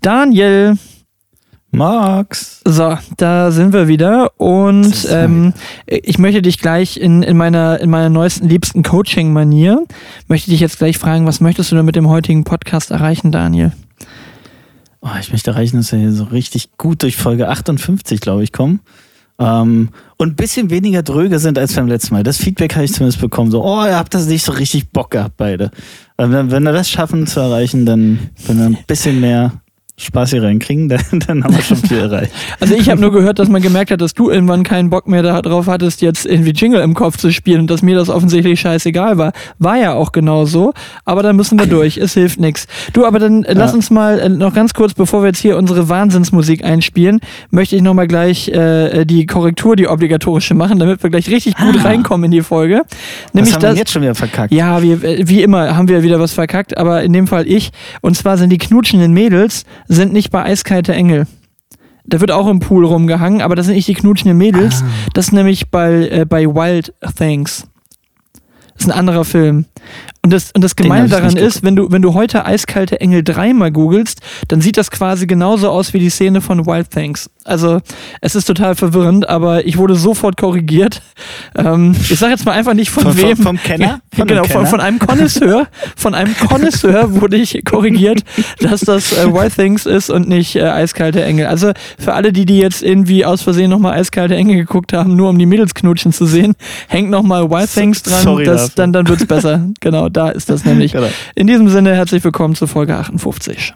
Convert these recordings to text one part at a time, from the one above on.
Daniel. Max. So, da sind wir wieder und ähm, ich möchte dich gleich in, in, meiner, in meiner neuesten, liebsten Coaching-Manier, möchte dich jetzt gleich fragen, was möchtest du denn mit dem heutigen Podcast erreichen, Daniel? Oh, ich möchte erreichen, dass wir hier so richtig gut durch Folge 58, glaube ich, kommen. Ähm, und ein bisschen weniger dröge sind als beim letzten Mal. Das Feedback habe ich zumindest bekommen. So, oh, ihr habt das nicht so richtig Bock gehabt, beide. Wenn, wenn wir das schaffen zu erreichen, dann können wir ein bisschen mehr Spaß hier reinkriegen, dann, dann haben wir schon viel erreicht. Also ich habe nur gehört, dass man gemerkt hat, dass du irgendwann keinen Bock mehr darauf hattest, jetzt irgendwie Jingle im Kopf zu spielen und dass mir das offensichtlich scheißegal war. War ja auch genau so, aber da müssen wir durch, es hilft nichts. Du, aber dann äh, lass uns mal äh, noch ganz kurz, bevor wir jetzt hier unsere Wahnsinnsmusik einspielen, möchte ich nochmal gleich äh, die Korrektur, die obligatorische machen, damit wir gleich richtig gut ah. reinkommen in die Folge. Nämlich was haben das, wir jetzt schon wieder verkackt? Ja, wir, äh, wie immer haben wir wieder was verkackt, aber in dem Fall ich. Und zwar sind die knutschenden Mädels sind nicht bei Eiskalte Engel. Da wird auch im Pool rumgehangen, aber das sind nicht die knutschenden Mädels. Ah. Das ist nämlich bei, äh, bei Wild Things. Das ist ein anderer Film. Und das, und das Gemeine daran ist, wenn du, wenn du heute Eiskalte Engel 3 mal googelst, dann sieht das quasi genauso aus wie die Szene von Wild Things. Also, es ist total verwirrend, aber ich wurde sofort korrigiert. Ähm, ich sag jetzt mal einfach nicht von, von wem. Vom, vom Kenner? Von genau, Kenner? Von, von einem Connoisseur. Von einem Connoisseur wurde ich korrigiert, dass das äh, Wild Things ist und nicht äh, Eiskalte Engel. Also, für alle, die, die jetzt irgendwie aus Versehen nochmal Eiskalte Engel geguckt haben, nur um die Mädels knutschen zu sehen, hängt nochmal Wild Things dran. Sorry das, dann, dann wird's besser. Genau da ist das nämlich. Genau. In diesem Sinne, herzlich willkommen zur Folge 58.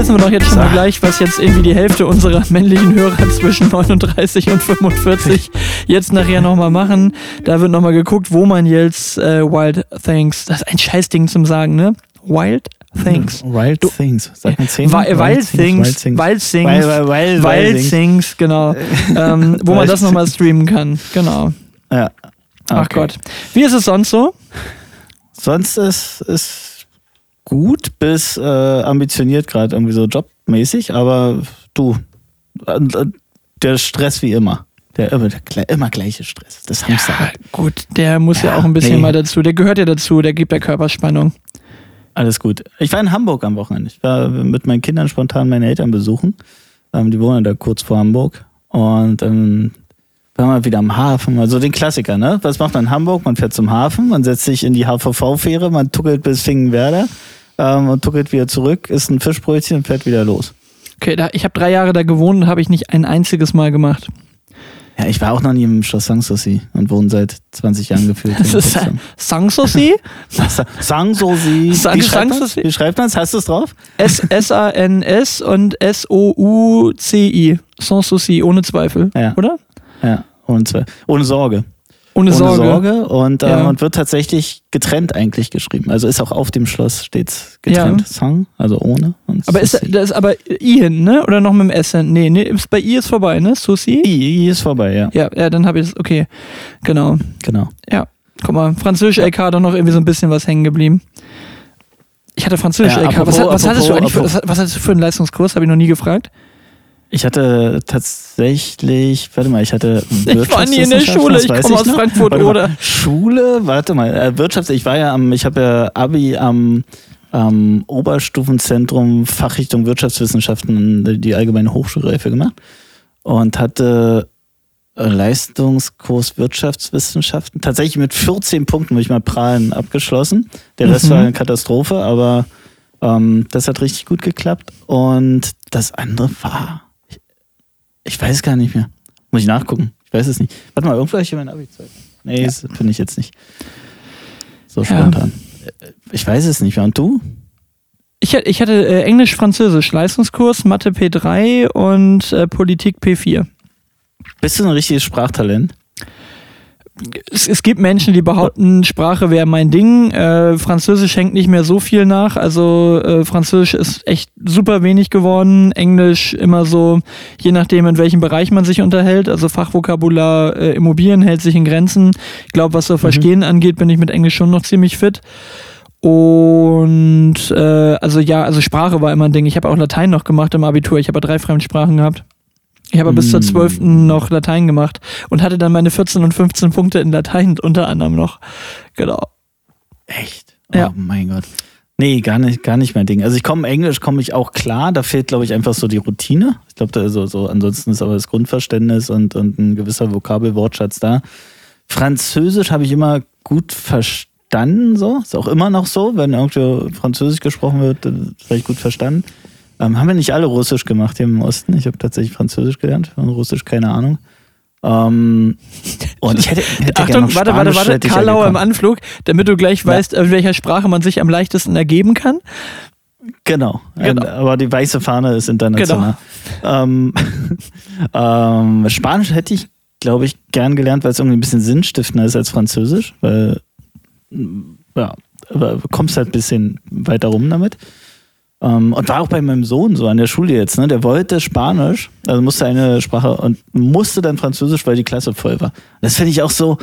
wissen wir doch jetzt schon mal gleich, was jetzt irgendwie die Hälfte unserer männlichen Hörer zwischen 39 und 45 jetzt nachher nochmal machen. Da wird nochmal geguckt, wo man jetzt äh, Wild Things, das ist ein Scheißding zum Sagen, ne? Wild Things. Wild Things. Sag mal zehn. Wild, Wild, Things. Wild Things. Wild, Wild, Things, genau. ähm, wo man das nochmal streamen kann. Genau. Ja. Okay. Ach Gott. Wie ist es sonst so? Sonst ist, ist gut bis äh, ambitioniert gerade irgendwie so jobmäßig, aber du, äh, der Stress wie immer. Der immer, der, immer gleiche Stress. Das Hamster. Ja, gut, der muss ja, ja auch ein bisschen nee. mal dazu. Der gehört ja dazu, der gibt ja Körperspannung. Alles gut. Ich war in Hamburg am Wochenende. Ich war mit meinen Kindern spontan meine Eltern besuchen. Ähm, die wohnen da kurz vor Hamburg. Und ähm, waren wir wieder am Hafen. Also den Klassiker, ne? Was macht man in Hamburg? Man fährt zum Hafen, man setzt sich in die HVV-Fähre, man tuckelt bis Fingenwerder ähm, und tuckelt wieder zurück, isst ein Fischbrötchen und fährt wieder los. Okay, da, ich habe drei Jahre da gewohnt und habe ich nicht ein einziges Mal gemacht. Ja, ich war auch noch nie im Schloss Sanssouci und wohne seit 20 Jahren gefühlt. Ist Sanssouci? Sanssouci. Wie, schreibt Wie schreibt man es? Hast du es drauf? S-S-A-N-S und S-O-U-C-I. Sanssouci, ohne Zweifel. Ja. Oder? Ja, ohne Zweifel. Ohne Sorge. Ohne, Sorge. Sorge und, äh, und wird tatsächlich getrennt eigentlich geschrieben. Also ist auch auf dem Schloss steht's getrennt. Ja. Sang, also ohne. aber ist, da ist aber I hin, ne? Oder noch mit dem S hin? Nee, nee, ist, bei I ist vorbei, ne? Susi? I, I ist vorbei, ja. Ja, ja dann habe ich es, okay. Genau. Genau. Ja. Guck mal, Französisch LK hat doch noch irgendwie so ein bisschen was hängen geblieben. Ich hatte Französisch ja, LK. Apropos, was, was, hattest du eigentlich für, was, was hattest du für einen Leistungskurs? Habe ich noch nie gefragt. Ich hatte tatsächlich, warte mal, ich hatte Ich war nie in der Schule, ich komme aus Frankfurt, oder? Schule, warte mal, äh, Wirtschafts, ich war ja am, ich habe ja Abi am, am Oberstufenzentrum Fachrichtung Wirtschaftswissenschaften, die allgemeine Hochschulreife gemacht und hatte Leistungskurs Wirtschaftswissenschaften. Tatsächlich mit 14 Punkten, würde ich mal prahlen, abgeschlossen. Der Rest mhm. war eine Katastrophe, aber ähm, das hat richtig gut geklappt. Und das andere war ich weiß gar nicht mehr. Muss ich nachgucken. Ich weiß es nicht. Warte mal, irgendwo habe ich mein Abi-Zeug. Nee, ja. das finde ich jetzt nicht. So spontan. Ja. Ich weiß es nicht. Und du? Ich, ich hatte äh, Englisch, Französisch, Leistungskurs, Mathe P3 und äh, Politik P4. Bist du ein richtiges Sprachtalent? Es, es gibt Menschen, die behaupten, Sprache wäre mein Ding. Äh, Französisch hängt nicht mehr so viel nach. Also äh, Französisch ist echt super wenig geworden. Englisch immer so, je nachdem, in welchem Bereich man sich unterhält. Also Fachvokabular, äh, Immobilien hält sich in Grenzen. Ich glaube, was so Verstehen angeht, bin ich mit Englisch schon noch ziemlich fit. Und äh, also ja, also Sprache war immer ein Ding. Ich habe auch Latein noch gemacht im Abitur. Ich habe drei Fremdsprachen gehabt. Ich habe bis zur 12. noch Latein gemacht und hatte dann meine 14 und 15 Punkte in Latein unter anderem noch. Genau. Echt? Ja. Oh mein Gott. Nee, gar nicht, gar nicht mein Ding. Also ich komme Englisch, komme ich auch klar. Da fehlt, glaube ich, einfach so die Routine. Ich glaube, da so, so, ansonsten ist aber das Grundverständnis und, und ein gewisser Vokabelwortschatz da. Französisch habe ich immer gut verstanden, so. Ist auch immer noch so, wenn irgendwo Französisch gesprochen wird, dann vielleicht gut verstanden. Ähm, haben wir nicht alle Russisch gemacht hier im Osten? Ich habe tatsächlich Französisch gelernt, von Russisch keine Ahnung. Ähm, und ich hätte, hätte Achtung, noch warte, warte, warte, ja Karlauer im. Anflug, damit du gleich weißt, in welcher Sprache man sich am leichtesten ergeben kann. Genau. Genau. aber die weiße Fahne ist international. Ähm, ähm, Spanisch hätte ich, glaube ich, gern gelernt, weil es irgendwie ein bisschen sinnstiftender ist als Französisch, weil ja, aber du kommst halt ein bisschen weiter rum damit. Ähm, und war auch bei meinem Sohn so an der Schule jetzt, ne? Der wollte Spanisch, also musste eine Sprache und musste dann Französisch, weil die Klasse voll war. Das finde ich auch so.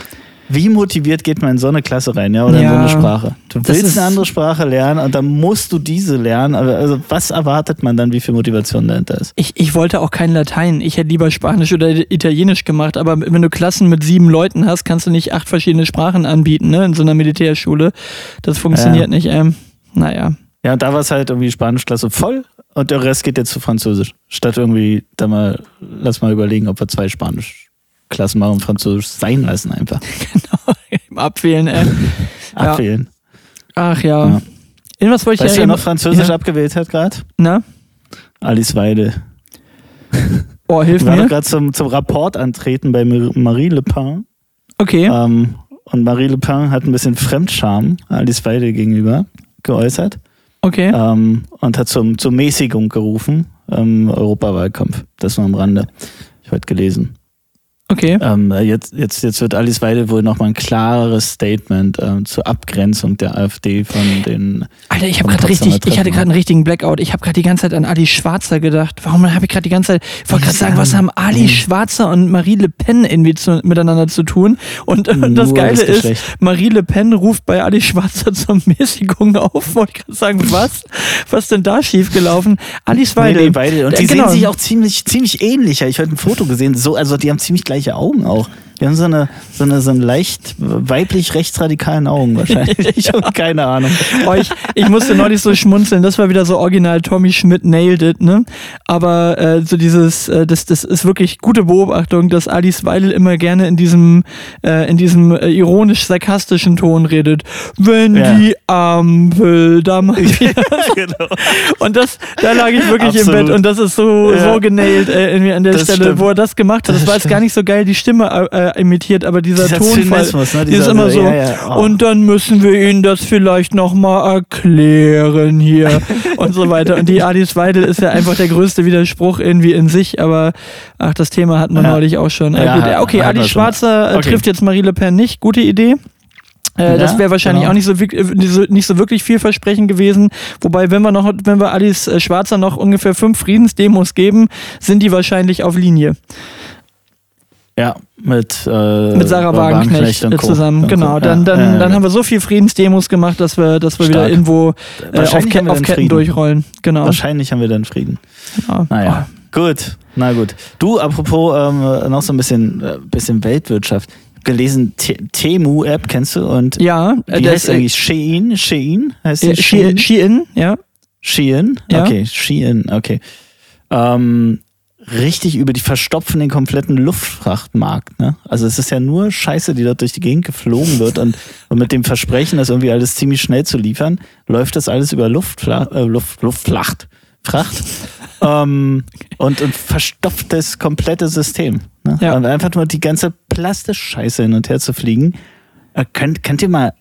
Wie motiviert geht man in so eine Klasse rein, ja, oder in so Ja, eine Sprache? Du willst eine andere Sprache lernen und dann musst du diese lernen. Also, also was erwartet man dann, wie viel Motivation dahinter ist? Ich, ich wollte auch kein Latein. Ich hätte lieber Spanisch oder Italienisch gemacht. Aber wenn du Klassen mit sieben Leuten hast, kannst du nicht acht verschiedene Sprachen anbieten, ne? In so einer Militärschule. Das funktioniert Ja. nicht. Ähm, naja. Ja, und da war es halt irgendwie Spanischklasse voll und der Rest geht jetzt zu Französisch. Statt irgendwie, da mal, lass mal überlegen, ob wir zwei Spanischklassen machen und Französisch sein lassen einfach. Genau. Im Abwählen, äh. Ja. Abwählen. Ach ja. Ja. In was wollte ich Weißt du, ja wer eben- noch Französisch ja. abgewählt hat gerade? Na? Alice Weide. Oh, hilf war doch mir. gerade zum, zum Rapport antreten bei Mar- Marie Le Pen. Okay. Ähm, und Marie Le Pen hat ein bisschen Fremdscham Alice Weide gegenüber geäußert Okay. ähm, und hat zum, zur Mäßigung gerufen im Europawahlkampf. Das nur am Rande. Ich habe heute gelesen. Okay. Ähm, jetzt, jetzt, jetzt wird Alice Weide wohl nochmal ein klareres Statement ähm, zur Abgrenzung der AfD von den. Alter, ich habe gerade Potsdamer richtig, ich hatte gerade einen richtigen Blackout. Ich habe gerade die ganze Zeit an Ali Schwarzer gedacht. Warum habe ich gerade die ganze Zeit, ich wollte gerade sagen, was haben Ali Mhm. Schwarzer und Marie Le Pen irgendwie zu, miteinander zu tun? Und äh, das Geile das ist. Marie Le Pen ruft bei Ali Schwarzer zur Mäßigung auf. Wollte ich gerade sagen, was? Was denn da schiefgelaufen? Alice Nee, Weide. nee, beide. Und Äh, die genau. sehen sich auch ziemlich, ziemlich ähnlich. Ich habe ein Foto gesehen. So, also die haben ziemlich gleiche Augen auch. Die haben so eine, so eine, so eine leicht weiblich rechtsradikalen Augen wahrscheinlich. Und keine Ahnung. Oh, ich, ich musste neulich so schmunzeln, das war wieder so original Tommy Schmidt nailed it, ne? Aber äh, so dieses, äh, das, das ist wirklich gute Beobachtung, dass Alice Weidel immer gerne in diesem, äh, in diesem äh, ironisch-sarkastischen Ton redet. Wenn Ja. die Ampel da mal genau. Und das, da lag ich wirklich im Absolut. Bett und das ist so, Ja. so genailt äh, irgendwie an der Das Stelle, stimmt. wo er das gemacht hat. Das, Das war jetzt gar nicht so geil die Stimme äh, imitiert, aber dieser, Dieser Tonfall, ne? die ist Dieser- immer so. ja, ja. Oh. Und dann müssen wir Ihnen das vielleicht nochmal erklären hier und so weiter. Und die Alice Weidel ist ja einfach der größte Widerspruch irgendwie in sich, aber ach, das Thema hatten wir Ja. neulich auch schon. Äh, äh, okay, schon. Schwarzer äh, Okay. trifft jetzt Marie Le Pen nicht. Gute Idee. Äh, das wäre wahrscheinlich genau. auch nicht so, wirk- äh, nicht so, nicht so wirklich vielversprechend gewesen. Wobei, wenn wir noch, wenn wir Alice äh, Schwarzer noch ungefähr fünf Friedensdemos geben, sind die wahrscheinlich auf Linie. Ja, mit, äh, Mit Sarah Wagenknecht, Co. zusammen. Genau. Dann, dann, ja, ja, dann ja. haben wir so viel Friedensdemos gemacht, dass wir, dass wir wieder irgendwo äh, auf, Ke auf Ketten Frieden. durchrollen. Genau. Wahrscheinlich haben wir dann Frieden. Ja. Naja, gut. Na gut. Du, apropos ähm, noch so ein bisschen, äh, bisschen Weltwirtschaft. Gelesen, Te- Temu-App kennst du? Und Ja, äh, wie heißt eigentlich Shein? Shein? Heißt die Shein, Shein, ja. Shein? Okay, Shein, okay. Ähm, richtig über die verstopfen den kompletten Luftfrachtmarkt. Ne? Also es ist ja nur Scheiße, die dort durch die Gegend geflogen wird und, und mit dem Versprechen, das irgendwie alles ziemlich schnell zu liefern, läuft das alles über Luftfla äh, Luft, Luftfracht. Fracht. ähm, und, und verstopft das komplette System. Ne? Ja. Und einfach nur die ganze Plastischscheiße hin und her zu fliegen. Äh, könnt, könnt ihr mal.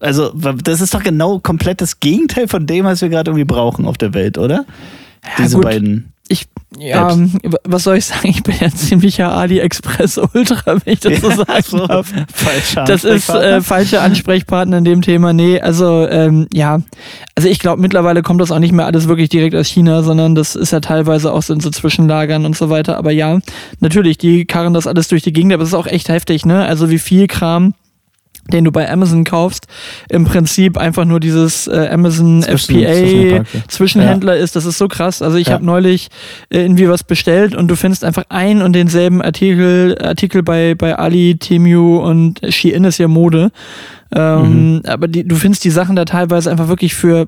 Also, das ist doch genau komplett das Gegenteil von dem, was wir gerade irgendwie brauchen auf der Welt, oder? Diese gut. beiden ich, ja, Apps. was soll ich sagen? Ich bin ja ziemlicher AliExpress Ultra, wenn ich das so sagen so, darf. falscher Das ist äh, Ansprechpartner. falscher Ansprechpartner in dem Thema. Nee, also ähm, ja, also ich glaube mittlerweile kommt das auch nicht mehr alles wirklich direkt aus China, sondern das ist ja teilweise auch so in so Zwischenlagern und so weiter. Aber ja, natürlich, die karren das alles durch die Gegend, aber es ist auch echt heftig, ne? Also wie viel Kram den du bei Amazon kaufst, im Prinzip einfach nur dieses äh, Amazon Zwischen- FBA. Zwischenhändler ist, das ist so krass. Also ich Ja. habe neulich äh, irgendwie was bestellt und du findest einfach ein und denselben Artikel, Artikel bei, bei Ali, Temu und Shein ist ja Mode. Ähm, Aber die, du findest die Sachen da teilweise einfach wirklich für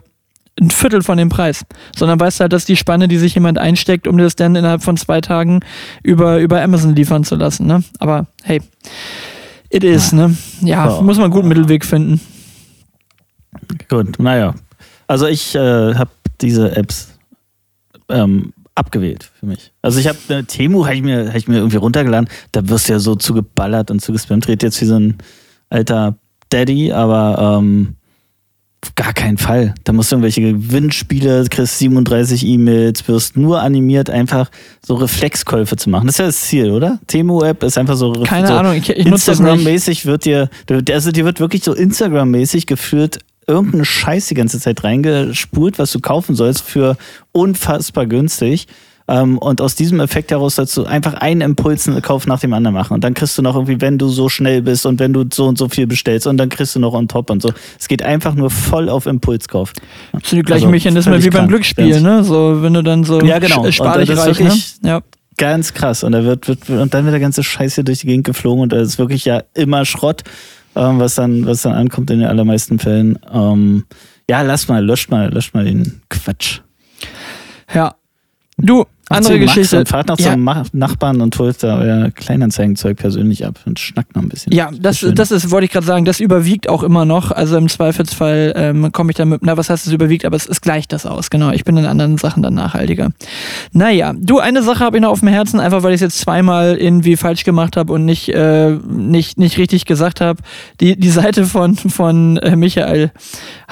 ein Viertel von dem Preis. Sondern weißt halt, dass die Spanne, die sich jemand einsteckt, um das dann innerhalb von zwei Tagen über, über Amazon liefern zu lassen. Ne? Aber hey, it is, ne? Ja, Ja. muss man einen guten Mittelweg finden. Gut, naja. Also ich äh, habe diese Apps ähm, abgewählt für mich. Also ich habe äh, Temu habe ich, mir- hab ich mir irgendwie runtergeladen. Da wirst du ja so zugeballert und zugespammt. Red jetzt wie so ein alter Daddy, aber ähm, auf gar keinen Fall. Da musst du irgendwelche Gewinnspiele, kriegst 37 E-Mails, wirst nur animiert, einfach so Reflexkäufe zu machen. Das ist ja das Ziel, oder? Temu-App ist einfach so Keine so Ahnung, ich, ich nutze das nicht. Instagram-mäßig wird dir, also dir wird wirklich so Instagram-mäßig geführt, irgendeinen Scheiß die ganze Zeit reingespult, was du kaufen sollst für unfassbar günstig. Ähm, und aus diesem Effekt heraus sollst du einfach einen Impulskauf nach dem anderen machen. Und dann kriegst du noch irgendwie, wenn du so schnell bist und wenn du so und so viel bestellst und dann kriegst du noch on top und so. Es geht einfach nur voll auf Impulskauf. Das sind die gleichen Also, Mechanismen wie beim. Glücksspiel, ne? So, wenn du dann so Ja, genau. sch- spar Und dich reich, ne? Ja. Ganz krass. Und da wird, wird und dann wird der ganze Scheiß hier durch die Gegend geflogen und da ist wirklich ja immer Schrott, ähm, was dann, was dann ankommt in den allermeisten Fällen. Ähm, ja, lass mal, löscht mal, löscht mal den Quatsch. ja. Du, andere Max Geschichte. Und fahrt noch Ja. zum Nachbarn und holt da euer Kleinanzeigenzeug persönlich ab und schnackt noch ein bisschen. Ja, das, das ist, wollte ich gerade sagen, das überwiegt auch immer noch. Also im Zweifelsfall ähm, komme ich damit, na, was heißt es überwiegt, aber es, es gleicht das aus, genau. Ich bin in anderen Sachen dann nachhaltiger. Naja, du, eine Sache habe ich noch auf dem Herzen, einfach weil ich es jetzt zweimal irgendwie falsch gemacht habe und nicht, äh, nicht, nicht richtig gesagt habe. Die, die Seite von, von äh, Michael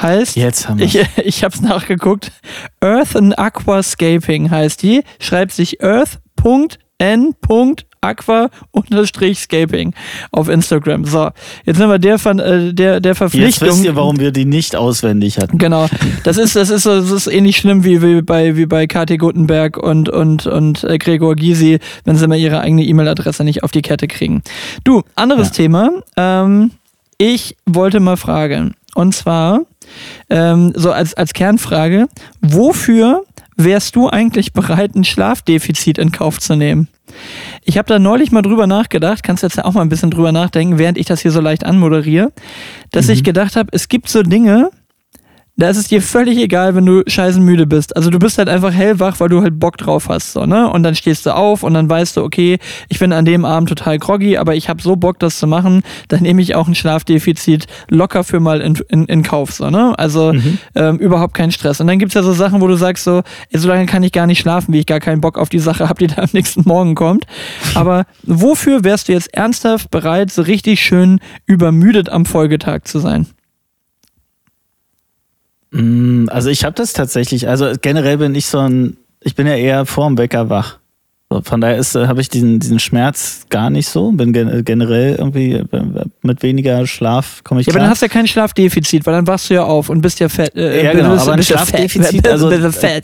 heißt. Jetzt haben wir Ich, ich habe es nachgeguckt. Earth and Aquascaping heißt die. Schreibt sich earth.n.aqua-scaping auf Instagram. So, jetzt sind wir der, von, äh, der, der Jetzt Verpflichtung. wisst ihr, warum wir die nicht auswendig hatten. Genau, das ist, das ist, das ist ähnlich schlimm wie, wie bei, wie bei Kathi Guttenberg und, und, und äh, Gregor Gysi, wenn sie mal ihre eigene E-Mail-Adresse nicht auf die Kette kriegen. Du, anderes Ja. Thema. Ähm, ich wollte mal fragen, und zwar, ähm, so als, als Kernfrage, wofür wärst du eigentlich bereit, ein Schlafdefizit in Kauf zu nehmen? Ich habe da neulich mal drüber nachgedacht, kannst jetzt ja auch mal ein bisschen drüber nachdenken, während ich das hier so leicht anmoderiere, dass ich gedacht habe, es gibt so Dinge, da ist es dir völlig egal, wenn du scheißen müde bist. Also du bist halt einfach hellwach, weil du halt Bock drauf hast, so, ne? Und dann stehst du auf und dann weißt du, okay, ich bin an dem Abend total groggy, aber ich habe so Bock, das zu machen, dann nehme ich auch ein Schlafdefizit locker für mal in, in, in Kauf, so, ne? Also ähm, überhaupt kein Stress. Und dann gibt's ja so Sachen, wo du sagst so, ey, so lange kann ich gar nicht schlafen, wie ich gar keinen Bock auf die Sache habe, die da am nächsten Morgen kommt. Aber wofür wärst du jetzt ernsthaft bereit, so richtig schön übermüdet am Folgetag zu sein? Mm, Also ich habe das tatsächlich, also generell bin ich so ein, ich bin ja eher vorm Wecker wach. Von daher ist, äh, habe ich diesen, diesen Schmerz gar nicht so, bin gen generell irgendwie äh, mit weniger Schlaf komme ich Ja, aber klar. dann hast du ja kein Schlafdefizit, weil dann wachst du ja auf und bist ja fett. Äh, ja, genau, aber ein Schlafdefizit, also äh, fett.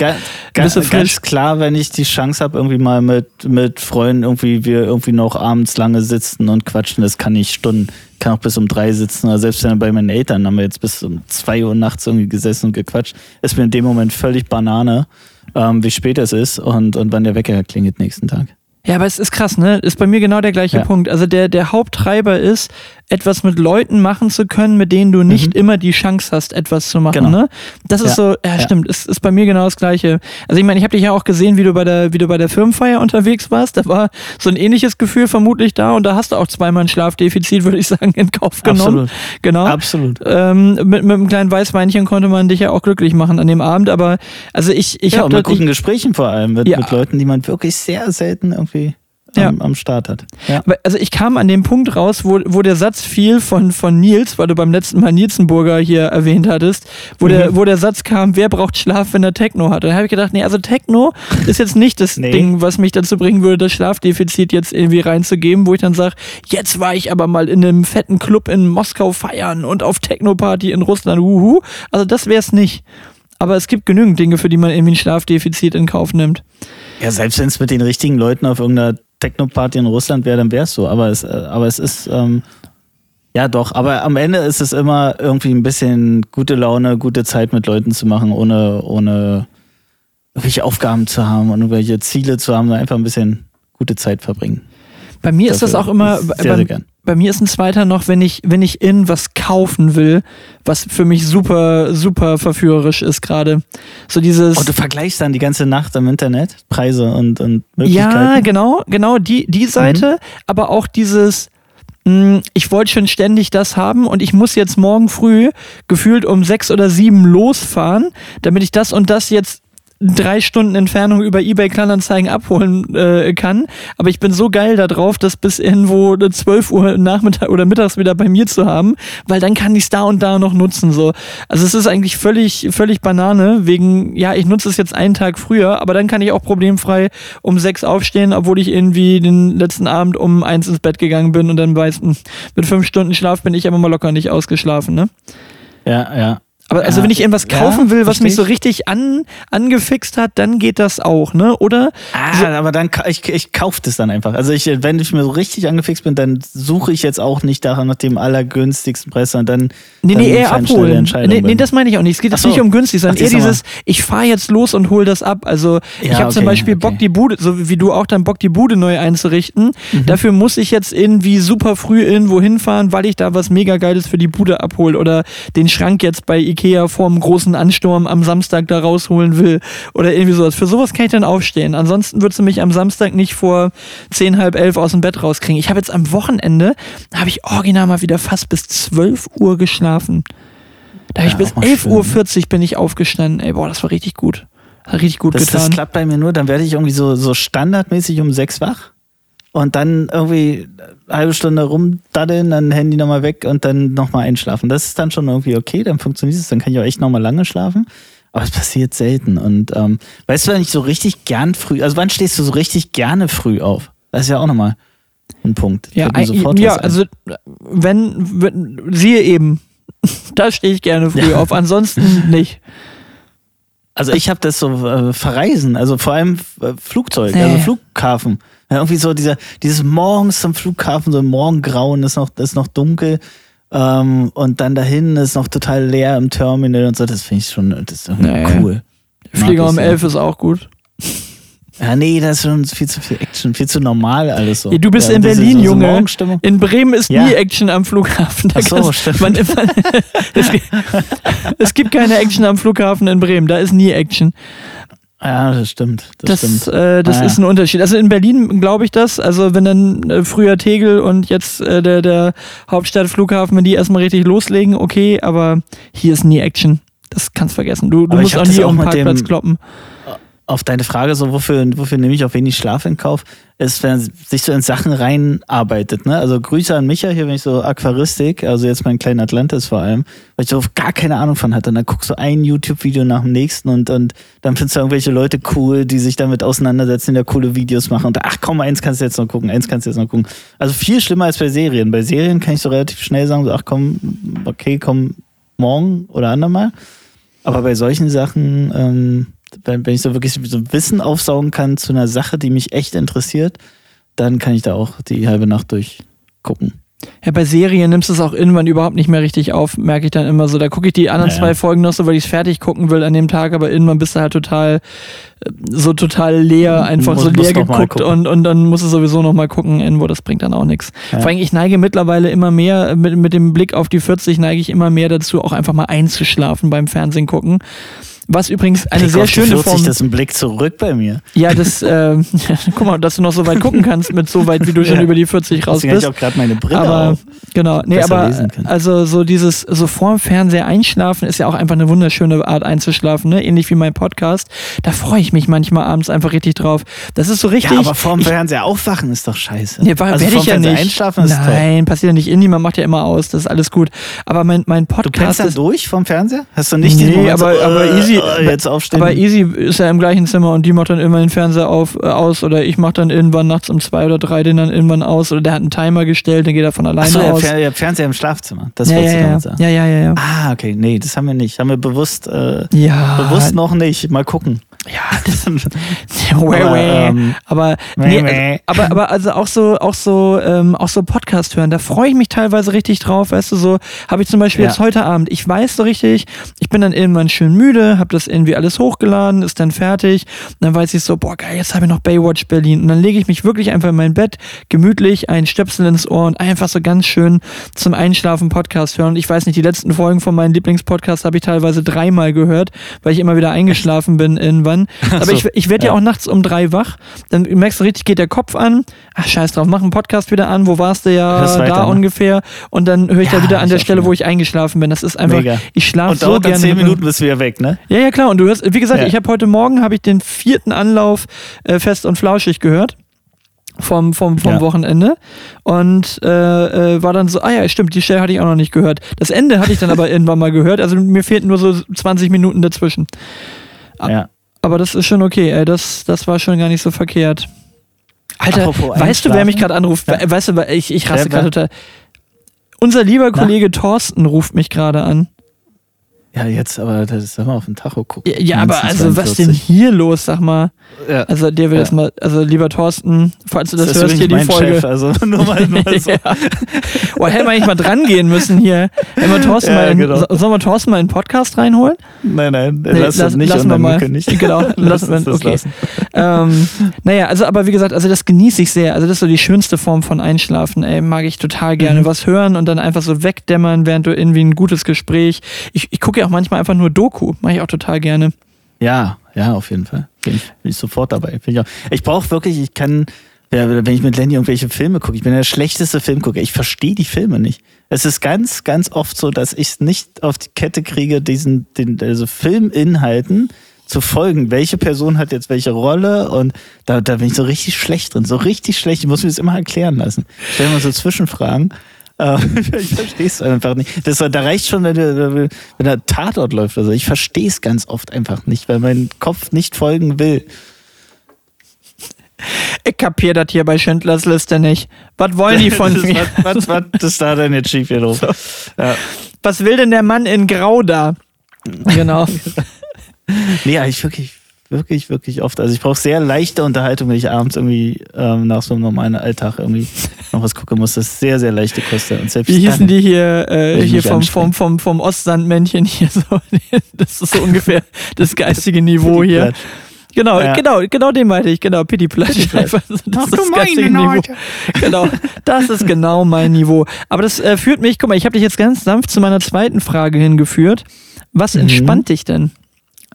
ganz, frisch? ganz klar, wenn ich die Chance habe, irgendwie mal mit, mit Freunden irgendwie wir irgendwie noch abends lange sitzen und quatschen, das kann ich Stunden, kann auch bis um drei sitzen oder selbst wenn bei meinen Eltern haben wir jetzt bis um zwei Uhr nachts irgendwie gesessen und gequatscht, ist mir in dem Moment völlig Banane, ähm, wie spät es ist und, und wann der Wecker klingelt nächsten Tag. Ja, aber es ist krass, ne? Ist bei mir genau der gleiche Ja. Punkt. Also der, der Haupttreiber ist, etwas mit Leuten machen zu können, mit denen du nicht immer die Chance hast, etwas zu machen, Mhm. Genau. ne? Das ist Ja. so, ja, Ja. stimmt, ist, ist bei mir genau das Gleiche. Also ich meine, ich habe dich ja auch gesehen, wie du bei der, wie du bei der Firmenfeier unterwegs warst. Da war so ein ähnliches Gefühl vermutlich da und da hast du auch zweimal ein Schlafdefizit, würde ich sagen, in Kauf genommen. Absolut. Genau. Absolut. Ähm, mit, mit einem kleinen Weißweinchen konnte man dich ja auch glücklich machen an dem Abend, aber also ich, ich ja, habe mit guten Gesprächen vor allem, mit, Ja. mit Leuten, die man wirklich sehr selten irgendwie Ja. am Start hat. Ja. Aber, also ich kam an dem Punkt raus, wo, wo der Satz fiel von, von Nils, weil du beim letzten Mal Nielsenburger hier erwähnt hattest, wo, der, Mhm. wo der Satz kam, wer braucht Schlaf, wenn er Techno hat? Und dann habe ich gedacht, nee, also Techno ist jetzt nicht das Nee. Ding, was mich dazu bringen würde, das Schlafdefizit jetzt irgendwie reinzugeben, wo ich dann sage, jetzt war ich aber mal in einem fetten Club in Moskau feiern und auf Techno-Party in Russland, wuhu. Also das wäre es nicht. Aber es gibt genügend Dinge, für die man irgendwie ein Schlafdefizit in Kauf nimmt. Ja, selbst wenn es mit den richtigen Leuten auf irgendeiner Techno-Party in Russland wäre, dann wäre es so. Aber es, äh, aber es ist, ähm, ja doch, aber am Ende ist es immer irgendwie ein bisschen gute Laune, gute Zeit mit Leuten zu machen, ohne, ohne irgendwelche Aufgaben zu haben und irgendwelche Ziele zu haben, sondern einfach ein bisschen gute Zeit verbringen. Bei mir ist das auch immer, sehr, bei, sehr gern. bei mir ist ein zweiter noch, wenn ich, wenn ich in was kaufen will, was für mich super, super verführerisch ist gerade. So dieses. Und Oh, du vergleichst dann die ganze Nacht im Internet, Preise und, und Möglichkeiten. ja, genau, genau, die, die Seite, aber auch dieses, mh, ich wollte schon ständig das haben und ich muss jetzt morgen früh gefühlt um sechs oder sieben losfahren, damit ich das und das jetzt drei Stunden Entfernung über eBay Kleinanzeigen abholen äh, kann. Aber ich bin so geil da drauf, das bis irgendwo 12 Uhr Nachmittag oder mittags wieder bei mir zu haben, weil dann kann ich es da und da noch nutzen. So. Also es ist eigentlich völlig, völlig Banane, wegen, ja, ich nutze es jetzt einen Tag früher, aber dann kann ich auch problemfrei um sechs aufstehen, obwohl ich irgendwie den letzten Abend um eins ins Bett gegangen bin und dann weiß, mh, mit fünf Stunden Schlaf bin ich aber mal locker nicht ausgeschlafen, ne? Ja, ja. Aber also Ja. wenn ich irgendwas Ja, kaufen will, was mich so ich. richtig an, angefixt hat, dann geht das auch, ne? Oder? Ah, aber dann ich, ich kaufe das dann einfach. Also ich, wenn ich mir so richtig angefixt bin, dann suche ich jetzt auch nicht daran nach dem allergünstigsten Preis, sondern dann Nee, dann nee, eher ich abholen. Nee, nee, das meine ich auch nicht. Es geht jetzt so. nicht um günstig, sondern Ach, eher dieses, ich fahre jetzt los und hol das ab. Also ich Ja, habe zum okay, Beispiel Bock, okay. die Bude, so wie du auch dann Bock, die Bude neu einzurichten. Mhm. Dafür muss ich jetzt irgendwie super früh irgendwo hinfahren, weil ich da was mega Geiles für die Bude abhole oder den Schrank jetzt bei Ikea vorm großen Ansturm am Samstag da rausholen will oder irgendwie sowas. Für sowas kann ich dann aufstehen. Ansonsten würdest du mich am Samstag nicht vor zehn, halb elf aus dem Bett rauskriegen. Ich habe jetzt am Wochenende, habe ich original mal wieder fast bis 12 Uhr geschlafen. Da habe ich Ja, bis auch mal 11.40 schön, Uhr 40 bin ich aufgestanden. Ey, boah, das war richtig gut. Hat richtig gut das, das getan. klappt bei mir nur, dann werde ich irgendwie so, so standardmäßig um sechs wach und dann irgendwie eine halbe Stunde rumdaddeln, dann Handy nochmal weg und dann nochmal einschlafen. Das ist dann schon irgendwie okay, dann funktioniert es, dann kann ich auch echt nochmal lange schlafen. Aber es passiert selten. Und ähm, weißt du, wenn ich so richtig gern früh, also wann stehst du so richtig gerne früh auf? Das ist ja auch nochmal ein Punkt. ja, ein, sofort ja also wenn, wenn siehe eben, da stehe ich gerne früh auf, ansonsten nicht. Also ich habe das so äh, Verreisen, also vor allem äh, Flugzeug, Nee. also Flughafen. Ja, irgendwie so dieser, dieses morgens zum Flughafen, so im Morgengrauen ist noch, ist noch dunkel. Ähm, und dann dahin ist noch total leer im Terminal und so. Das finde ich schon, das ist Nee. cool. Flieger um. 11 ist auch gut. Ja, nee, das ist schon viel zu viel Action, viel zu normal alles so. Ja, du bist ja, in Berlin, diese Junge. In Bremen ist Ja. nie Action am Flughafen. Da Ach so, stimmt. Man, es, gibt- es gibt keine Action am Flughafen in Bremen. Da ist nie Action. Ja, das stimmt. Das, Das, stimmt. äh, das Ah, ist ein Unterschied. Also in Berlin glaube ich das. Also wenn dann äh, früher Tegel und jetzt äh, der, der Hauptstadtflughafen, wenn die erstmal richtig loslegen, okay, aber hier ist nie Action. Das kannst vergessen. Du, du musst auch nie auf den mit dem- Parkplatz kloppen. Auf deine Frage, so wofür, wofür nehme ich auch wenig Schlaf in Kauf, ist, wenn er sich so in Sachen reinarbeitet. Ne? Also Grüße an Micha hier, wenn ich so Aquaristik, also jetzt mein kleiner Atlantis vor allem, weil ich so gar keine Ahnung von hatte. Und dann guckst du ein YouTube-Video nach dem nächsten und, und dann findest du irgendwelche Leute cool, die sich damit auseinandersetzen, die da coole Videos machen. Und ach komm, eins kannst du jetzt noch gucken, eins kannst du jetzt noch gucken. Also viel schlimmer als bei Serien. Bei Serien kann ich so relativ schnell sagen, so ach komm, okay, komm morgen oder andermal. Aber bei solchen Sachen, ähm, wenn, wenn ich so wirklich so Wissen aufsaugen kann zu einer Sache, die mich echt interessiert, dann kann ich da auch die halbe Nacht durchgucken. Ja, bei Serien nimmst du es auch irgendwann überhaupt nicht mehr richtig auf, merke ich dann immer so. Da gucke ich die anderen Naja. zwei Folgen noch so, weil ich es fertig gucken will an dem Tag, aber irgendwann bist du halt total, äh, so total leer, einfach Muss- so leer geguckt und, und dann musst du sowieso noch mal gucken, irgendwo, das bringt dann auch nichts. Ja. Vor allem, ich neige mittlerweile immer mehr, mit, mit dem Blick auf die 40 neige ich immer mehr dazu, auch einfach mal einzuschlafen beim Fernsehen gucken. Was übrigens eine Blick sehr schöne 40, Form. Das ist ein Blick zurück bei mir. Ja, das, äh, guck mal, dass du noch so weit gucken kannst mit so weit, wie du schon Ja. über die 40 raus Deswegen habe ich bist. auch gerade meine Brille Aber auf. genau, nee, aber also so dieses so vorm Fernseher einschlafen ist ja auch einfach eine wunderschöne Art einzuschlafen, ne? Ähnlich wie mein Podcast. Da freue ich mich manchmal abends einfach richtig drauf. Das ist so richtig. Ja, aber vorm ich, Fernseher aufwachen ist doch scheiße. Nee, also werde ich ja nicht. einschlafen ist toll. Nein, passiert ja nicht. Indie, man macht ja immer aus, das ist alles gut. Aber mein, mein Du kennst Podcast ist. durch vom Fernseher? Hast du nicht Nee, den Moment aber- so, aber äh, easy- äh, jetzt aufstehen? Aber Easy ist ja im gleichen Zimmer und die macht dann irgendwann den Fernseher auf, äh, aus oder ich mache dann irgendwann nachts um zwei oder drei den dann irgendwann aus oder der hat einen Timer gestellt, dann geht er von alleine Achso, ihr aus. Ihr Fernseher im Schlafzimmer. Das ja, wolltest ja, du ja. damit sagen. ja, ja, ja, ja. Ah, okay. Nee, das haben wir nicht. Haben wir bewusst, äh, Ja, bewusst noch nicht. Mal gucken. Ja, das, Wäh, Aber, ähm, aber, nee, also, aber, aber also auch so, auch so, ähm, auch so Podcast hören, da freue ich mich teilweise richtig drauf, weißt du, so habe ich zum Beispiel Ja. jetzt heute Abend, ich weiß so richtig, ich bin dann irgendwann schön müde, habe das irgendwie alles hochgeladen, ist dann fertig, dann weiß ich so, boah geil, jetzt habe ich noch Baywatch Berlin. Und dann lege ich mich wirklich einfach in mein Bett, gemütlich, ein Stöpsel ins Ohr und einfach so ganz schön zum Einschlafen Podcast hören. Und ich weiß nicht, die letzten Folgen von meinen Lieblingspodcasts habe ich teilweise dreimal gehört, weil ich immer wieder eingeschlafen bin irgendwann, aber so. ich, ich werde ja. Ja. auch nachts um drei wach. Dann merkst du richtig, geht der Kopf an. Ach, scheiß drauf, mach einen Podcast wieder an. Wo warst du ja Hörst da weiter, ne? ungefähr? Und dann höre ich Ja, da wieder an der Stelle, wo ich eingeschlafen bin. Das ist einfach, Mega. ich schlafe Und so dauert dann gerne. zehn Minuten, bist du wieder weg, ne? Ja, ja, klar. Und du hörst, wie gesagt, Ja. ich habe heute Morgen habe ich den vierten Anlauf äh, fest und flauschig gehört. Vom, vom, vom Ja. Wochenende und äh, äh, war dann so, ah ja, stimmt, die Stelle hatte ich auch noch nicht gehört. Das Ende hatte ich dann aber irgendwann mal gehört, also mir fehlten nur so 20 Minuten dazwischen. Ja. Aber das ist schon okay, ey. Das, das war schon gar nicht so verkehrt. Alter, Apropos weißt du, wer mich gerade anruft? Ja. We- Weißt du, ich, ich raste gerade total. Unser lieber Kollege Thorsten ruft mich gerade an. Ja, jetzt, aber das ist mal auf den Tacho gucken. Ja, ja aber also, was denn 1942. hier los, sag mal? Ja. Also, der will Ja. das mal, also, lieber Thorsten, falls du das, Das hörst, hier die Folge. Chef, also nur mal, nur mal so. ja. Boah, hätten wir eigentlich mal dran gehen müssen hier. Hätten wir Thorsten Ja, mal in, genau. so- Sollen wir Thorsten mal in den Podcast reinholen? Nein, nein, Nee, lass das nicht lassen wir mal. unangekündigt. Genau, lass uns wir, okay. lassen. ähm, naja, also aber wie gesagt, also das genieße ich sehr. Also das ist so die schönste Form von Einschlafen. Ey, mag ich total gerne. Mhm. Was hören und dann einfach so wegdämmern, während du irgendwie ein gutes Gespräch. Ich, ich gucke ja auch manchmal einfach nur Doku. Mache ich auch total gerne. Ja, ja, auf jeden Fall. Bin ich, bin ich sofort dabei. Bin ich auch. ich brauche wirklich, ich kann, wenn ich mit Lenny irgendwelche Filme gucke, ich bin der schlechteste Filmgucker. Ich verstehe die Filme nicht. Es ist ganz, ganz oft so, dass ich es nicht auf die Kette kriege, diesen, den, also Filminhalten zu folgen. Welche Person hat jetzt welche Rolle? Und da, da bin ich so richtig schlecht drin. So richtig schlecht. Ich muss mir das immer erklären lassen. Stell mir so Zwischenfragen. Äh, ich verstehe es einfach nicht. Das, da reicht schon, wenn der, wenn der Tatort läuft. Also ich verstehe es ganz oft einfach nicht, weil mein Kopf nicht folgen will. Ich kapier das hier bei Schindlers Liste nicht. Was wollen die von Das mir? Was, was, was ist da denn jetzt schief hier drauf? Ja. Was will denn der Mann in Grau da? Genau. Nee, ich wirklich, wirklich, wirklich oft. Also ich brauche sehr leichte Unterhaltung, wenn ich abends irgendwie ähm, nach so einem normalen Alltag irgendwie noch was gucken muss. Das ist sehr, sehr leichte Kost. Und selbst Wie hießen die hier, äh, hier vom, vom, vom, vom Ostsandmännchen hier so? Das ist so ungefähr das geistige Niveau hier. Genau, Ja. genau, genau den meinte ich, genau, Pitti Platsch. Das Ach, ist das geistige Niveau. Leute. Genau, das ist genau mein Niveau. Aber das äh, führt mich, guck mal, ich habe dich jetzt ganz sanft zu meiner zweiten Frage hingeführt. Was Mhm. entspannt dich denn?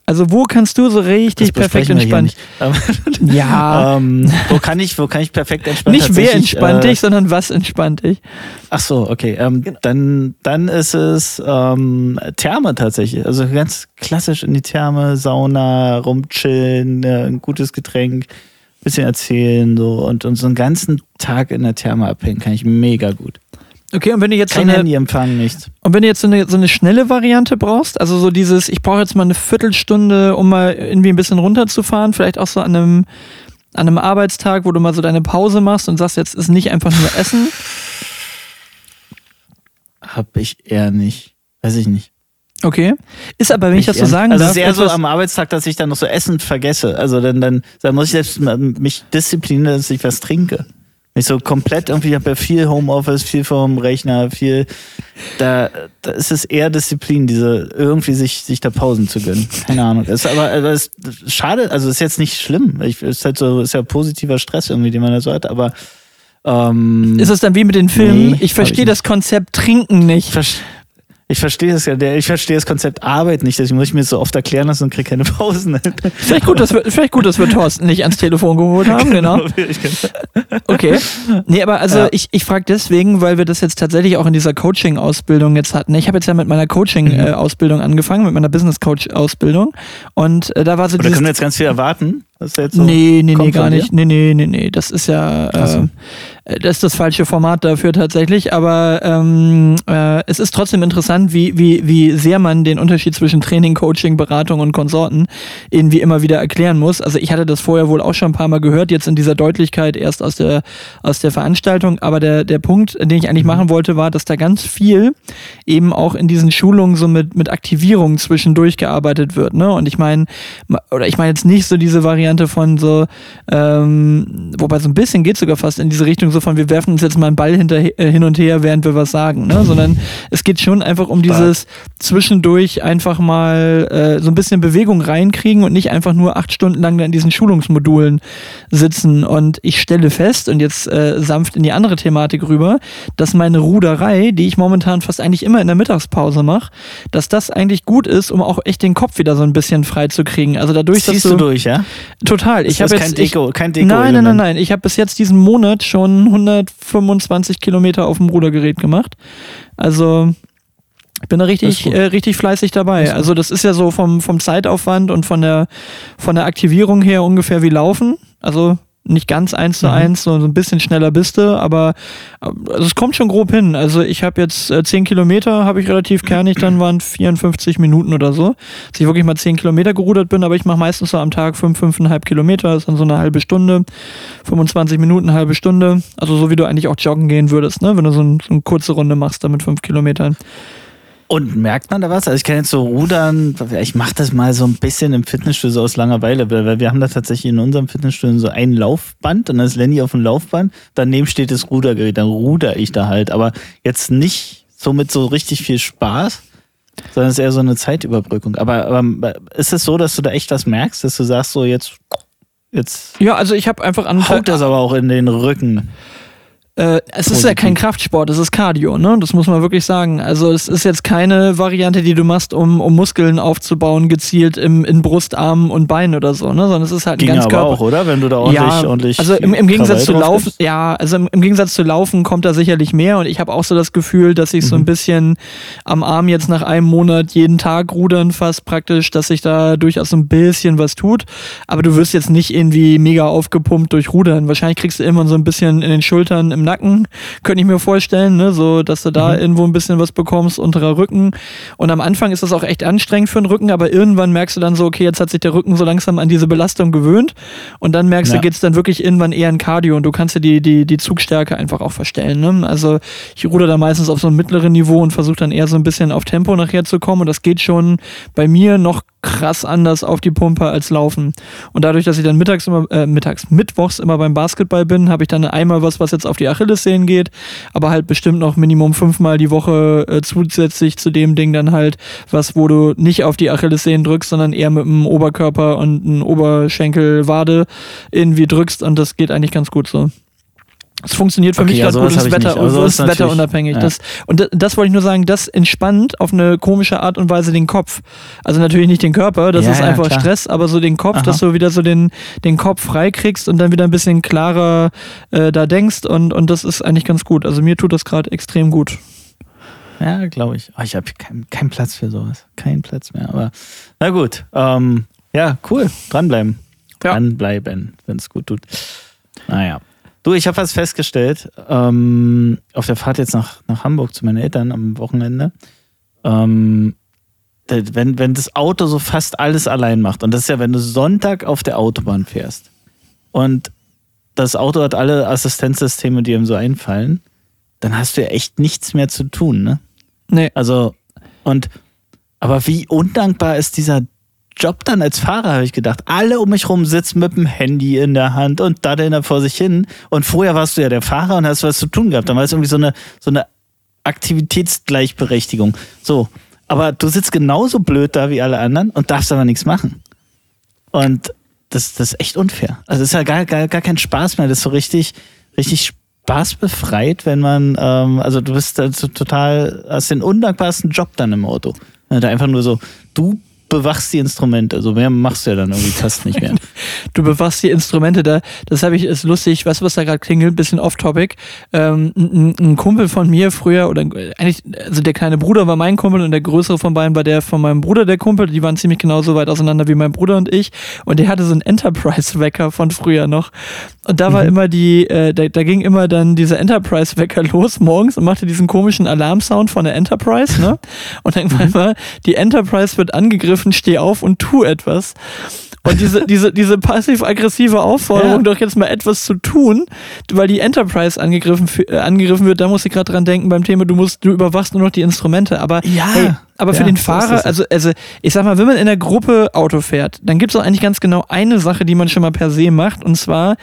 Also wo kannst du so richtig Das perfekt entspannen? Ja, ähm, wo, kann ich, wo kann ich perfekt entspannen? nicht wer entspannt äh, dich, sondern was entspannt dich. Ach so, okay. Ähm, dann, dann ist es ähm, Therme tatsächlich. Also ganz klassisch in die Therme, Sauna, rumchillen, äh, ein gutes Getränk, bisschen erzählen so und, und so einen ganzen Tag in der Therme abhängen kann ich mega gut. Okay, und wenn du jetzt so Kein eine, Handy empfangen, nichts. Und wenn du jetzt so eine, so eine schnelle Variante brauchst, also so dieses, ich brauche jetzt mal eine Viertelstunde, um mal irgendwie ein bisschen runterzufahren, vielleicht auch so an einem, an einem Arbeitstag, wo du mal so deine Pause machst und sagst, jetzt ist nicht einfach nur Essen. Hab ich eher nicht. Weiß ich nicht. Okay. Ist aber, wenn ich, das so sagen also darf, es ist eher so am Arbeitstag, dass ich dann noch so Essen vergesse. Also dann, dann, dann muss ich selbst mich disziplinieren, dass ich was trinke. Nicht so komplett irgendwie, ich habe ja viel Homeoffice, viel vom Rechner, viel. Da, da ist es eher Disziplin, diese irgendwie sich, sich da Pausen zu gönnen. Keine Ahnung. Ist aber aber es ist schade, also ist jetzt nicht schlimm. Ich, ist halt so, ist ja positiver Stress irgendwie, den man da so hat, aber ähm, ist es dann wie mit den Filmen, Nee, ich verstehe das Konzept Trinken nicht. Versch- Ich verstehe das ja, ich verstehe das Konzept Arbeit nicht, deswegen muss ich mir so oft erklären lassen und kriege keine Pausen. Vielleicht gut, dass wir, vielleicht gut, dass wir Thorsten nicht ans Telefon geholt haben, genau. Okay. Nee, aber also Ja. ich, ich frage deswegen, weil wir das jetzt tatsächlich auch in dieser Coaching-Ausbildung jetzt hatten. Ich habe jetzt ja mit meiner Coaching-Ausbildung angefangen, mit meiner Business-Coach-Ausbildung. Und äh, da war so Oder dieses können wir jetzt ganz viel erwarten? Das ist jetzt so nee, nee, nee, gar nicht. Nee, nee, nee, nee. Das ist ja so. äh, das ist das falsche Format dafür tatsächlich. Aber ähm, äh, es ist trotzdem interessant, wie, wie, wie sehr man den Unterschied zwischen Training, Coaching, Beratung und Konsorten irgendwie immer wieder erklären muss. Also ich hatte das vorher wohl auch schon ein paar Mal gehört, jetzt in dieser Deutlichkeit erst aus der, aus der Veranstaltung. Aber der, der Punkt, den ich eigentlich machen wollte, war, dass da ganz viel eben auch in diesen Schulungen so mit, mit Aktivierung zwischendurch gearbeitet wird. Ne? Und ich meine, oder ich meine jetzt nicht so diese Variante von so, ähm, wobei so ein bisschen geht sogar fast in diese Richtung so von, wir werfen uns jetzt mal einen Ball hinter, äh, hin und her, während wir was sagen, ne? sondern es geht schon einfach um dieses zwischendurch einfach mal äh, so ein bisschen Bewegung reinkriegen und nicht einfach nur acht Stunden lang in diesen Schulungsmodulen sitzen. Und ich stelle fest, und jetzt äh, sanft in die andere Thematik rüber, dass meine Ruderei, die ich momentan fast eigentlich immer in der Mittagspause mache, dass das eigentlich gut ist, um auch echt den Kopf wieder so ein bisschen frei zu kriegen. Also dadurch, Ziehst dass du durch, ja? Total. Ich habe jetzt kein ich, Deko, kein Deko Nein, nein, nein, nein. Ich habe bis jetzt diesen Monat schon 125 Kilometer auf dem Rudergerät gemacht. Also ich bin da richtig, äh, richtig fleißig dabei. Also das ist ja so vom, vom Zeitaufwand und von der, von der Aktivierung her ungefähr wie Laufen. Also nicht ganz eins zu Mhm. eins, so so ein bisschen schneller bist du, aber also es kommt schon grob hin. Also ich habe jetzt äh, 10 Kilometer, habe ich relativ kernig, dann waren 54 Minuten oder so, dass ich wirklich mal 10 Kilometer gerudert bin, aber ich mache meistens so am Tag 5, 5,5 Kilometer, ist dann so eine halbe Stunde, 25 Minuten, halbe Stunde. Also so wie du eigentlich auch joggen gehen würdest, ne? wenn du so, ein, so eine kurze Runde machst, dann mit 5 Kilometern. Und merkt man da was? Also ich kann jetzt so rudern, ich mache das mal so ein bisschen im Fitnessstudio so aus Langeweile, weil weil wir haben da tatsächlich in unserem Fitnessstudio so ein Laufband und dann ist Lenny auf dem Laufband, daneben steht das Rudergerät, dann ruder ich da halt, aber jetzt nicht so mit so richtig viel Spaß, sondern es ist eher so eine Zeitüberbrückung. Aber, aber ist es so, dass du da echt was merkst, dass du sagst so jetzt, jetzt Ja, also ich habe einfach an haut das aber auch in den Rücken. Äh, es ist ja kein Kraftsport, es ist Cardio, ne? Das muss man wirklich sagen. Also es ist jetzt keine Variante, die du machst, um, um Muskeln aufzubauen, gezielt im, in Brust, Armen und Beinen oder so, ne? Sondern es ist halt ein Ging ganz aber Körper. auch, oder? Wenn du da ordentlich, ja, ordentlich also im, im Gegensatz zu Laufen, gibst. ja, also im, im Gegensatz zu Laufen kommt da sicherlich mehr und ich habe auch so das Gefühl, dass ich Mhm. so ein bisschen am Arm jetzt nach einem Monat jeden Tag rudern fast praktisch, dass sich da durchaus so ein bisschen was tut, aber du wirst jetzt nicht irgendwie mega aufgepumpt durch Rudern. Wahrscheinlich kriegst du immer so ein bisschen in den Schultern, im Nacken, könnte ich mir vorstellen, ne, so dass du da Mhm. irgendwo ein bisschen was bekommst, unterer Rücken und am Anfang ist das auch echt anstrengend für den Rücken, aber irgendwann merkst du dann so, okay, jetzt hat sich der Rücken so langsam an diese Belastung gewöhnt und dann merkst Ja. du, geht's dann wirklich irgendwann eher in Cardio und du kannst dir die, die, die Zugstärke einfach auch verstellen. Ne? Also ich ruder da meistens auf so einem mittleren Niveau und versuche dann eher so ein bisschen auf Tempo nachher zu kommen und das geht schon bei mir noch krass anders auf die Pumpe als Laufen. Und dadurch, dass ich dann mittags immer, äh, mittags, mittwochs immer beim Basketball bin, habe ich dann einmal was, was jetzt auf die Achillessehnen geht, aber halt bestimmt noch Minimum fünfmal die Woche äh, zusätzlich zu dem Ding dann halt was, wo du nicht auf die Achillessehnen drückst, sondern eher mit dem Oberkörper und einem Oberschenkel, Wade irgendwie drückst und das geht eigentlich ganz gut so. Es funktioniert für Okay, mich ja, gerade gut, sowas es hab ist ich nicht. Wetter, sowas ist wetterunabhängig. ja. Das, und das, das wollte ich nur sagen, das entspannt auf eine komische Art und Weise den Kopf. Also natürlich nicht den Körper, das Ja, ist ja, einfach klar. Stress, aber so den Kopf, Aha. dass du wieder so den, den Kopf frei kriegst und dann wieder ein bisschen klarer äh, da denkst und, und das ist eigentlich ganz gut. Also mir tut das gerade extrem gut. Ja, glaube ich. Oh, ich habe keinen keinen Platz für sowas. Keinen Platz mehr. Aber na gut. Ähm, ja, cool. Dranbleiben. Ja. Dranbleiben, wenn es gut tut. Naja. Du, ich habe was festgestellt. Ähm, auf der Fahrt jetzt nach, nach Hamburg zu meinen Eltern am Wochenende. Ähm, wenn, wenn das Auto so fast alles allein macht, und das ist ja, wenn du Sonntag auf der Autobahn fährst und das Auto hat alle Assistenzsysteme, die ihm so einfallen, dann hast du ja echt nichts mehr zu tun, ne? Nee. Also, und, aber wie undankbar ist dieser Job dann als Fahrer, habe ich gedacht. Alle um mich rum sitzen mit dem Handy in der Hand und daddeln da vor sich hin. Und vorher warst du ja der Fahrer und hast was zu tun gehabt. Dann war es irgendwie so eine, so eine Aktivitätsgleichberechtigung. So. Aber du sitzt genauso blöd da wie alle anderen und darfst aber nichts machen. Und das, das ist echt unfair. Also es ist ja gar, gar, gar kein Spaß mehr. Das ist so richtig, richtig spaßbefreit, wenn man, ähm, also du bist also total, hast den undankbarsten Job dann im Auto. Da einfach nur so, du bewachst die Instrumente. Also mehr machst du ja dann irgendwie fast nicht mehr. du bewachst die Instrumente da. Das habe ich, ist lustig. Weißt du, was da gerade klingelt? Bisschen off-topic. Ähm, ein, ein, Kumpel von mir früher, oder eigentlich, also der kleine Bruder war mein Kumpel und der größere von beiden war der von meinem Bruder, der Kumpel. Die waren ziemlich genauso weit auseinander wie mein Bruder und ich. Und der hatte so einen Enterprise-Wecker von früher noch. Und da war mhm. immer die, äh, da, da ging immer dann dieser Enterprise-Wecker los morgens und machte diesen komischen Alarmsound von der Enterprise, ne? Und dann war mhm. immer, die Enterprise wird angegriffen, steh auf und tu etwas. Und diese, diese, diese passiv-aggressive Aufforderung, ja. doch jetzt mal etwas zu tun, weil die Enterprise angegriffen, äh, angegriffen wird, da muss ich gerade dran denken beim Thema, du musst, du überwachst nur noch die Instrumente. Aber, ja. Hey, aber für den Fahrer, also, also ich sag mal, wenn man in der Gruppe Auto fährt, dann gibt es auch eigentlich ganz genau eine Sache, die man schon mal per se macht, und zwar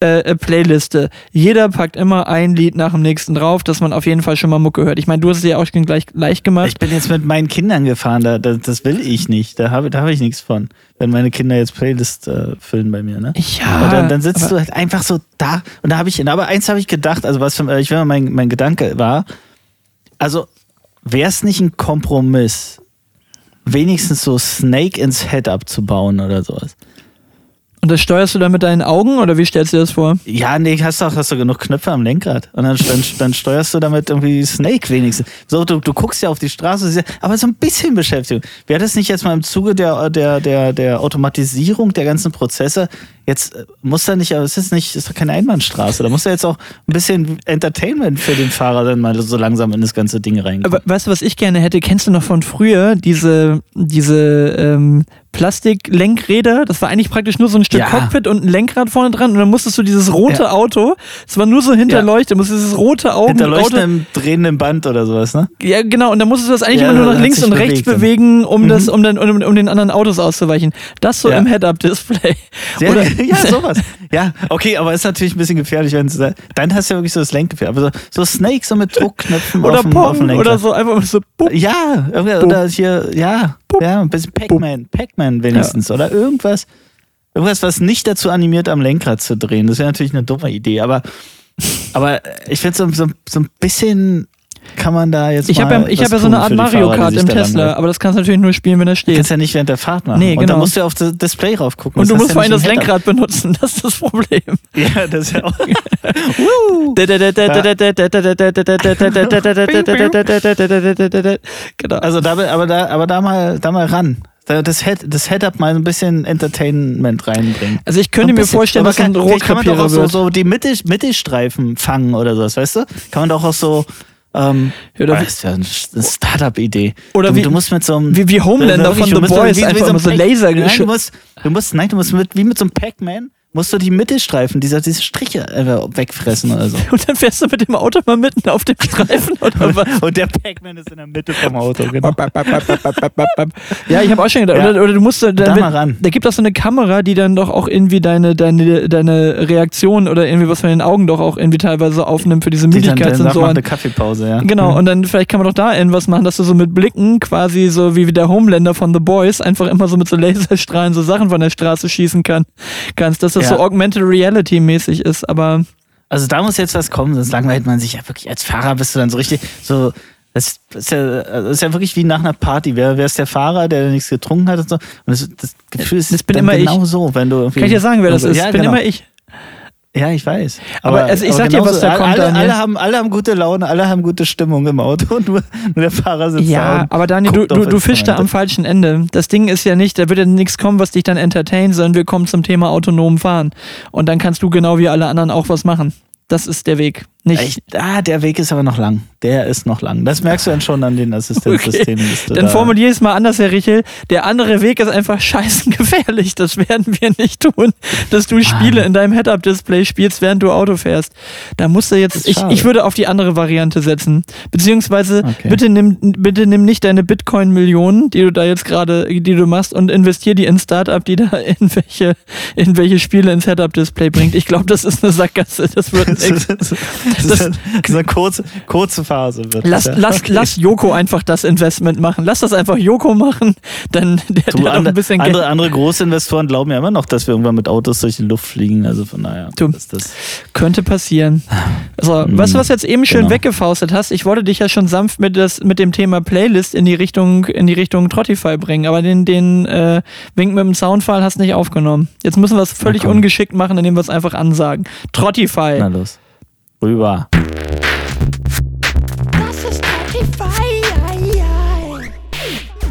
äh, äh, Playliste. Jeder packt immer ein Lied nach dem nächsten drauf, dass man auf jeden Fall schon mal Mucke hört. Ich meine, du hast es ja auch schon gleich leicht gemacht. Ich bin jetzt mit meinen Kindern gefahren, da, da das will ich nicht. Da habe da hab ich nichts von, wenn meine Kinder jetzt Playlist äh, füllen bei mir, ne? Ja. Und dann, dann sitzt du halt einfach so da und da habe ich, aber eins habe ich gedacht, also was für, ich will mal mein, mein Gedanke war, also wäre es nicht ein Kompromiss, wenigstens so Snake ins Head abzubauen oder sowas? Und das steuerst du dann mit deinen Augen oder wie stellst du dir das vor? Ja, nee, hast du, hast du genug Knöpfe am Lenkrad. Und dann, dann, dann steuerst du damit irgendwie Snake wenigstens. So, du, du guckst ja auf die Straße, aber so ein bisschen Beschäftigung. Wäre das nicht jetzt mal im Zuge der, der, der, der Automatisierung der ganzen Prozesse Jetzt äh, muss da nicht, aber es ist nicht, ist doch keine Einbahnstraße. Da muss ja jetzt auch ein bisschen Entertainment für den Fahrer dann mal so langsam in das ganze Ding reinkommen. Aber weißt du, was ich gerne hätte? Kennst du noch von früher diese, diese ähm, Plastiklenkräder? Das war eigentlich praktisch nur so ein Stück ja. Cockpit und ein Lenkrad vorne dran und dann musstest du dieses rote ja. Auto, es war nur so hinterleuchtet, ja. musstest dieses rote Augen. Hinterleuchten im drehenden Band oder sowas, ne? Ja, genau. Und dann musstest du das eigentlich ja, immer nur nach links und rechts bewegen, um, mhm. das, um, dann, um, um, den anderen Autos auszuweichen. Das so im Head-Up-Display. Oder ja, sowas. Ja, okay, aber ist natürlich ein bisschen gefährlich, wenn es dann hast du ja wirklich so das Lenkgefähr. Aber so, so Snakes so mit Druckknöpfen oder auf dem, Pong, auf dem Oder so einfach so Bup. Ja, oder hier, ja, Bup. ja, ein bisschen Pac-Man, Pac-Man wenigstens. Ja. Oder irgendwas, irgendwas, was nicht dazu animiert, am Lenkrad zu drehen. Das wäre natürlich eine dumme Idee, aber, aber ich finde so, so, so ein bisschen kann man da jetzt Ich habe ja, ich hab ja so eine Art Mario Kart im Tesla, aber das kannst du natürlich nur spielen, wenn er steht. Du kannst ja nicht während der Fahrt machen. Nee, genau. Und da musst du ja auf das Display rauf gucken. Und du musst vor allem das Lenkrad benutzen, das ist das Problem. Ja, das ist ja auch. genau. Also da, aber da, aber da mal, da mal ran das, Head, das Head-Up mal ein bisschen Entertainment reinbringen. Also ich könnte mir vorstellen, dass ein Rohrkrepierer kann man doch auch so, so die Mittel, Mittelstreifen fangen oder sowas, weißt du? Kann man doch auch so ähm, ja, das ist ja eine Startup-Idee. Oder du, wie, du musst mit so einem. Wie, wie Homelander von The Boys, einfach so, so Laser nein, du musst, du musst, nein, du musst mit, wie mit so einem Pac-Man musst du die Mittelstreifen, diese, diese Striche wegfressen oder so. Und dann fährst du mit dem Auto mal mitten auf dem Streifen oder was? Und der Pac-Man ist in der Mitte vom Auto, genau. ja, ich habe auch schon gedacht, ja. oder, oder, du musst da, da mal ran. Da gibt es so eine Kamera, die dann doch auch irgendwie deine, deine, deine Reaktion oder irgendwie was von den Augen doch auch irgendwie teilweise aufnimmt für diese Müdigkeitssensoren. eine Kaffeepause, ja. Genau, mhm. und dann vielleicht kann man doch da irgendwas machen, dass du so mit Blicken quasi so wie der Homelander von The Boys einfach immer so mit so Laserstrahlen so Sachen von der Straße schießen kann, kannst, dass das ja. so Augmented Reality mäßig ist, aber. Also da muss jetzt was kommen, sonst langweilt man sich ja wirklich als Fahrer bist du dann so richtig so. Das ist ja, das ist ja wirklich wie nach einer Party. Wer, wer ist der Fahrer, der nichts getrunken hat und so? Und das, das Gefühl ist das bin immer genau ich. so, wenn du Kann ich dir sagen, wer das ist? Ja, bin genau. immer ich. Ja, ich weiß. Aber, aber also ich aber sag dir, was da kommt. Alle, alle, haben, alle haben gute Laune, alle haben gute Stimmung im Auto und nur, nur der Fahrer sitzt ja, da. aber Daniel, du, du, du fischst da am falschen Ende. Das Ding ist ja nicht, da wird ja nichts kommen, was dich dann entertaint, sondern wir kommen zum Thema autonom fahren. Und dann kannst du genau wie alle anderen auch was machen. Das ist der Weg. Nicht. Ich, ah, der Weg ist aber noch lang. Der ist noch lang. Das merkst du dann schon an den Assistenzsystemen. Okay. Dann da formulier es mal anders, Herr Richel. Der andere Weg ist einfach scheißen gefährlich. Das werden wir nicht tun, dass du Spiele in deinem Head-Up-Display spielst, während du Auto fährst. Da musst du jetzt, ich, ich würde auf die andere Variante setzen. Beziehungsweise, okay. bitte, nimm, bitte nimm nicht deine Bitcoin-Millionen, die du da jetzt gerade, die du machst, und investier die in Startup, die da in welche, in welche Spiele ins Head-Up-Display bringt. Ich glaube, das ist eine Sackgasse. Das wird nichts. Das, ist eine kurze, kurze Phase. Wird lass, das, lass, okay. lass Joko einfach das Investment machen. Lass das einfach Joko machen. Dann der, du, der andere, ein bisschen andere, Geld. andere Großinvestoren glauben ja immer noch, dass wir irgendwann mit Autos durch die Luft fliegen. Also von daher. Du, das, das könnte passieren. Also, hm, weißt du, was jetzt eben schön genau. weggefaustet hast? Ich wollte dich ja schon sanft mit, das, mit dem Thema Playlist in die Richtung, in die Richtung Trottify bringen, aber den, den äh, Wink mit dem Soundfall hast du nicht aufgenommen. Jetzt müssen wir es völlig ungeschickt machen, indem wir es einfach ansagen. Trottify. Na los. Rüber. Das ist Trottify.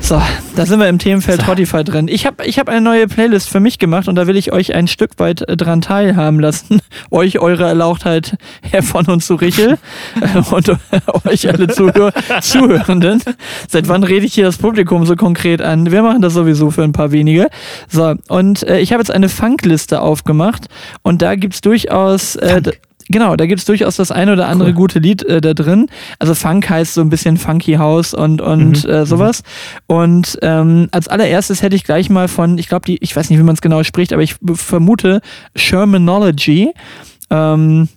So, da sind wir im Themenfeld so. Spotify drin. Ich habe ich hab eine neue Playlist für mich gemacht und da will ich euch ein Stück weit äh, dran teilhaben lassen. euch eure Erlauchtheit, Herr von und zu Richel und äh, euch alle Zuhör Zuhörenden. Seit wann rede ich hier das Publikum so konkret an? Wir machen das sowieso für ein paar wenige. So, und äh, ich habe jetzt eine Funkliste aufgemacht und da gibt's durchaus... Äh, Genau, da gibt es durchaus das eine oder andere cool. gute Lied äh, da drin. Also Funk heißt so ein bisschen Funky House und, und mhm. äh, sowas. Und ähm, als allererstes hätte ich gleich mal von, ich glaube, die, ich weiß nicht, wie man es genau spricht, aber ich vermute Shermanology. Ähm,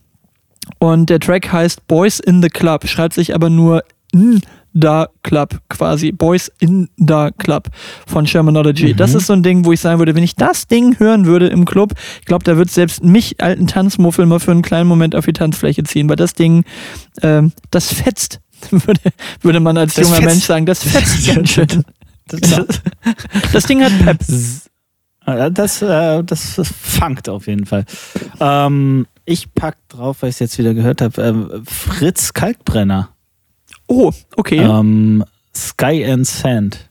und der Track heißt Boys in the Club, schreibt sich aber nur N Da Club quasi. Boys in Da Club von Shermanology. Mhm. Das ist so ein Ding, wo ich sagen würde, wenn ich das Ding hören würde im Club, ich glaube, da wird selbst mich, alten Tanzmuffel, mal für einen kleinen Moment auf die Tanzfläche ziehen, weil das Ding, ähm, das fetzt, würde, würde man als das junger fetzt. Mensch sagen, das fetzt ganz schön. Das, genau. das Ding hat Pep. Das, äh, das funkt auf jeden Fall. Ähm, ich pack drauf, weil ich es jetzt wieder gehört habe, äh, Fritz Kalkbrenner. Oh, okay. Ähm, Sky and Sand.